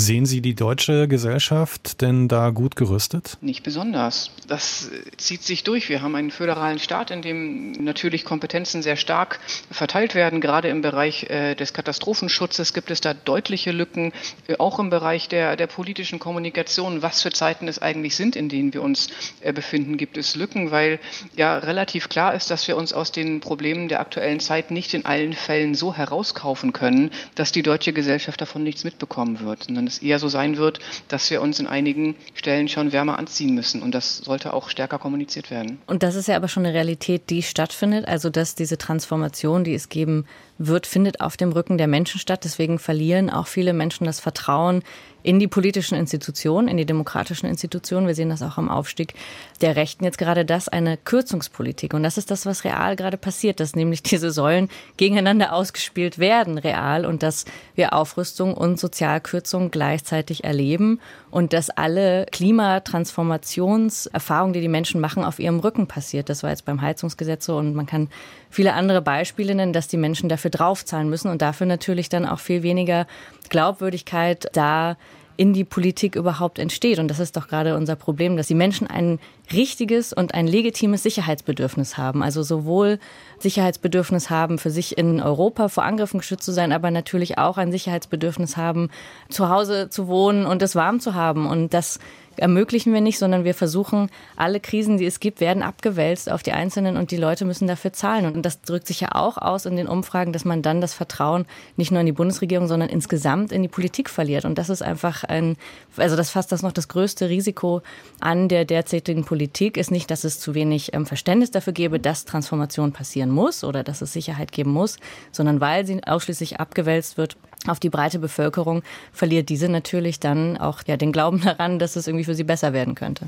Sehen Sie die deutsche Gesellschaft denn da gut gerüstet? Nicht besonders. Das zieht sich durch. Wir haben einen föderalen Staat, in dem natürlich Kompetenzen sehr stark verteilt werden. Gerade im Bereich äh, des Katastrophenschutzes gibt es da deutliche Lücken. Äh, auch im Bereich der, der politischen Kommunikation, was für Zeiten es eigentlich sind, in denen wir uns äh, befinden, gibt es Lücken, weil ja relativ klar ist, dass wir uns aus den Problemen der aktuellen Zeit nicht in allen Fällen so herauskaufen können, dass die deutsche Gesellschaft davon nichts mitbekommen wird, sondern es eher so sein wird, dass wir uns in einigen Stellen schon wärmer anziehen müssen. Und das sollte auch stärker kommuniziert werden. Und das ist ja aber schon eine Realität, die stattfindet. Also, dass diese Transformation, die es geben wird, findet auf dem Rücken der Menschen statt. Deswegen verlieren auch viele Menschen das Vertrauen in die politischen Institutionen, in die demokratischen Institutionen. Wir sehen das auch am Aufstieg der Rechten jetzt gerade das eine Kürzungspolitik. Und das ist das, was real gerade passiert, dass nämlich diese Säulen gegeneinander ausgespielt werden, real, und dass wir Aufrüstung und Sozialkürzung gleichzeitig erleben und dass alle Klimatransformationserfahrungen, die die Menschen machen, auf ihrem Rücken passiert. Das war jetzt beim Heizungsgesetz so und man kann viele andere Beispiele nennen, dass die Menschen dafür draufzahlen müssen und dafür natürlich dann auch viel weniger Glaubwürdigkeit da in die Politik überhaupt entsteht. Und das ist doch gerade unser Problem, dass die Menschen ein richtiges und ein legitimes Sicherheitsbedürfnis haben. Also sowohl Sicherheitsbedürfnis haben, für sich in Europa vor Angriffen geschützt zu sein, aber natürlich auch ein Sicherheitsbedürfnis haben, zu Hause zu wohnen und es warm zu haben. Und das ermöglichen wir nicht, sondern wir versuchen, alle Krisen, die es gibt, werden abgewälzt auf die Einzelnen und die Leute müssen dafür zahlen. Und das drückt sich ja auch aus in den Umfragen, dass man dann das Vertrauen nicht nur in die Bundesregierung, sondern insgesamt in die Politik verliert. Und das ist einfach ein, also das fasst das noch das größte Risiko an der derzeitigen Politik, ist nicht, dass es zu wenig ähm, Verständnis dafür gäbe, dass Transformation passieren muss oder dass es Sicherheit geben muss, sondern weil sie ausschließlich abgewälzt wird auf die breite Bevölkerung, verliert diese natürlich dann auch ja, den Glauben daran, dass es irgendwie für sie besser werden könnte.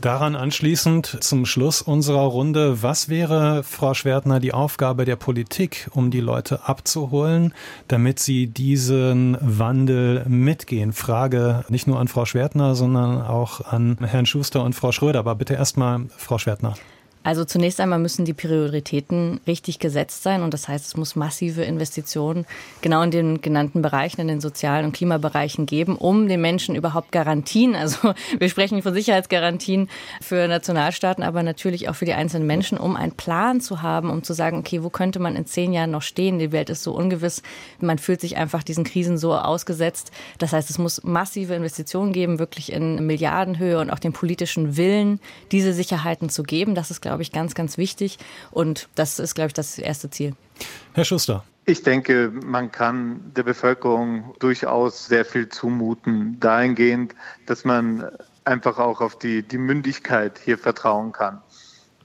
Daran anschließend zum Schluss unserer Runde, was wäre, Frau Schwertner, die Aufgabe der Politik, um die Leute abzuholen, damit sie diesen Wandel mitgehen? Frage nicht nur an Frau Schwertner, sondern auch an Herrn Schuster und Frau Schröder. Aber bitte erstmal Frau Schwertner. Also zunächst einmal müssen die Prioritäten richtig gesetzt sein und das heißt, es muss massive Investitionen genau in den genannten Bereichen, in den sozialen und Klimabereichen geben, um den Menschen überhaupt Garantien, also wir sprechen von Sicherheitsgarantien für Nationalstaaten, aber natürlich auch für die einzelnen Menschen, um einen Plan zu haben, um zu sagen, okay, wo könnte man in zehn Jahren noch stehen? Die Welt ist so ungewiss, man fühlt sich einfach diesen Krisen so ausgesetzt. Das heißt, es muss massive Investitionen geben, wirklich in Milliardenhöhe und auch den politischen Willen, diese Sicherheiten zu geben. Das ist, glaube glaube ich, ganz, ganz wichtig. Und das ist, glaube ich, das erste Ziel. Herr Schuster. Ich denke, man kann der Bevölkerung durchaus sehr viel zumuten, dahingehend, dass man einfach auch auf die, die Mündigkeit hier vertrauen kann.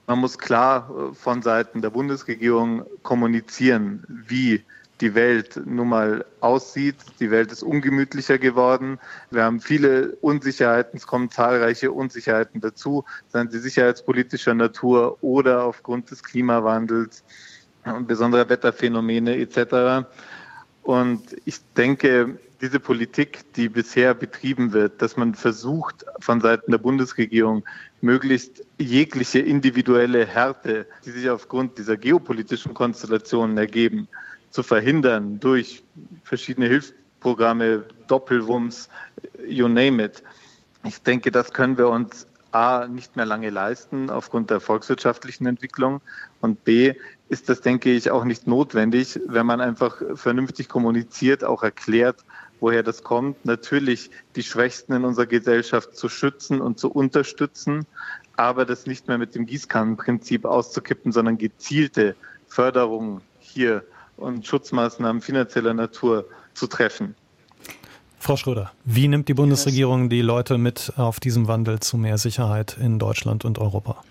Man muss klar äh, von Seiten der Bundesregierung kommunizieren, wie die Welt nun mal aussieht. Die Welt ist ungemütlicher geworden. Wir haben viele Unsicherheiten, es kommen zahlreiche Unsicherheiten dazu, seien sie sicherheitspolitischer Natur oder aufgrund des Klimawandels und besonderer Wetterphänomene etc. Und ich denke, diese Politik, die bisher betrieben wird, dass man versucht, von Seiten der Bundesregierung möglichst jegliche individuelle Härte, die sich aufgrund dieser geopolitischen Konstellationen ergeben, zu verhindern durch verschiedene Hilfsprogramme, Doppelwumms, you name it. Ich denke, das können wir uns A nicht mehr lange leisten aufgrund der volkswirtschaftlichen Entwicklung und B ist das, denke ich, auch nicht notwendig, wenn man einfach vernünftig kommuniziert, auch erklärt, woher das kommt. Natürlich die Schwächsten in unserer Gesellschaft zu schützen und zu unterstützen, aber das nicht mehr mit dem Gießkannenprinzip auszukippen, sondern gezielte Förderung hier und Schutzmaßnahmen finanzieller Natur zu treffen. Frau Schröder, wie nimmt die Bundesregierung die Leute mit auf diesem Wandel zu mehr Sicherheit in Deutschland und Europa?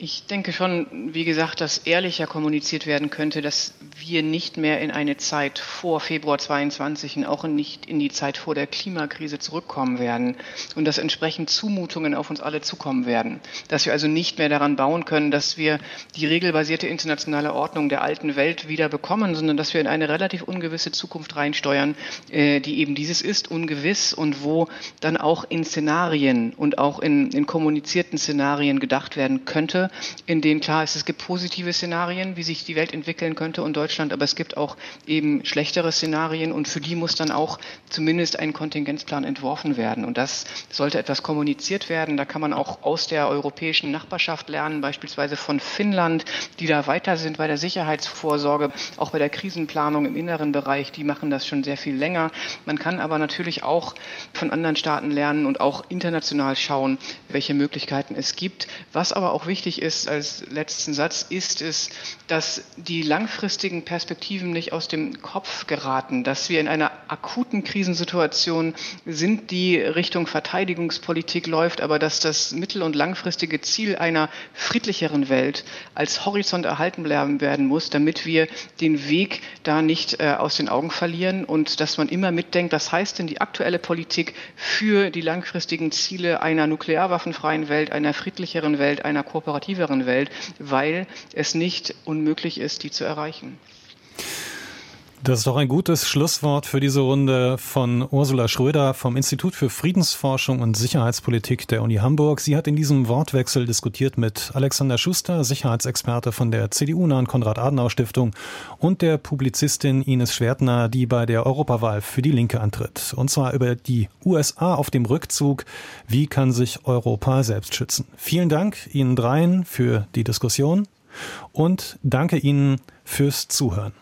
Ich denke schon, wie gesagt, dass ehrlicher kommuniziert werden könnte, dass wir nicht mehr in eine Zeit vor Februar 22 und auch nicht in die Zeit vor der Klimakrise zurückkommen werden und dass entsprechend Zumutungen auf uns alle zukommen werden. Dass wir also nicht mehr daran bauen können, dass wir die regelbasierte internationale Ordnung der alten Welt wieder bekommen, sondern dass wir in eine relativ ungewisse Zukunft reinsteuern, äh, die eben dieses ist, ungewiss und wo dann auch in Szenarien und auch in, in kommunizierten Szenarien gedacht werden könnte, in denen klar ist, es gibt positive Szenarien, wie sich die Welt entwickeln könnte und Deutschland, aber es gibt auch eben schlechtere Szenarien und für die muss dann auch zumindest ein Kontingenzplan entworfen werden. Und das sollte etwas kommuniziert werden. Da kann man auch aus der europäischen Nachbarschaft lernen, beispielsweise von Finnland, die da weiter sind bei der Sicherheitsvorsorge, auch bei der Krisenplanung im inneren Bereich. Die machen das schon sehr viel länger. Man kann aber natürlich auch von anderen Staaten lernen und auch international schauen, welche Möglichkeiten es gibt. Was aber auch wichtig ist als letzten Satz, ist es, dass die langfristigen Perspektiven nicht aus dem Kopf geraten, dass wir in einer akuten Krisensituation sind, die Richtung Verteidigungspolitik läuft, aber dass das mittel- und langfristige Ziel einer friedlicheren Welt als Horizont erhalten bleiben werden muss, damit wir den Weg da nicht äh, aus den Augen verlieren und dass man immer mitdenkt, was heißt denn die aktuelle Politik für die langfristigen Ziele einer nuklearwaffenfreien Welt, einer friedlicheren Welt, einer kooperativen attraktiveren Welt, weil es nicht unmöglich ist, die zu erreichen. Das ist doch ein gutes Schlusswort für diese Runde von Ursula Schröder vom Institut für Friedensforschung und Sicherheitspolitik der Uni Hamburg. Sie hat in diesem Wortwechsel diskutiert mit Alexander Schuster, Sicherheitsexperte von der CDU-nahen Konrad-Adenauer-Stiftung und der Publizistin Ines Schwertner, die bei der Europawahl für die Linke antritt. Und zwar über die USA auf dem Rückzug. Wie kann sich Europa selbst schützen? Vielen Dank Ihnen dreien für die Diskussion und danke Ihnen fürs Zuhören.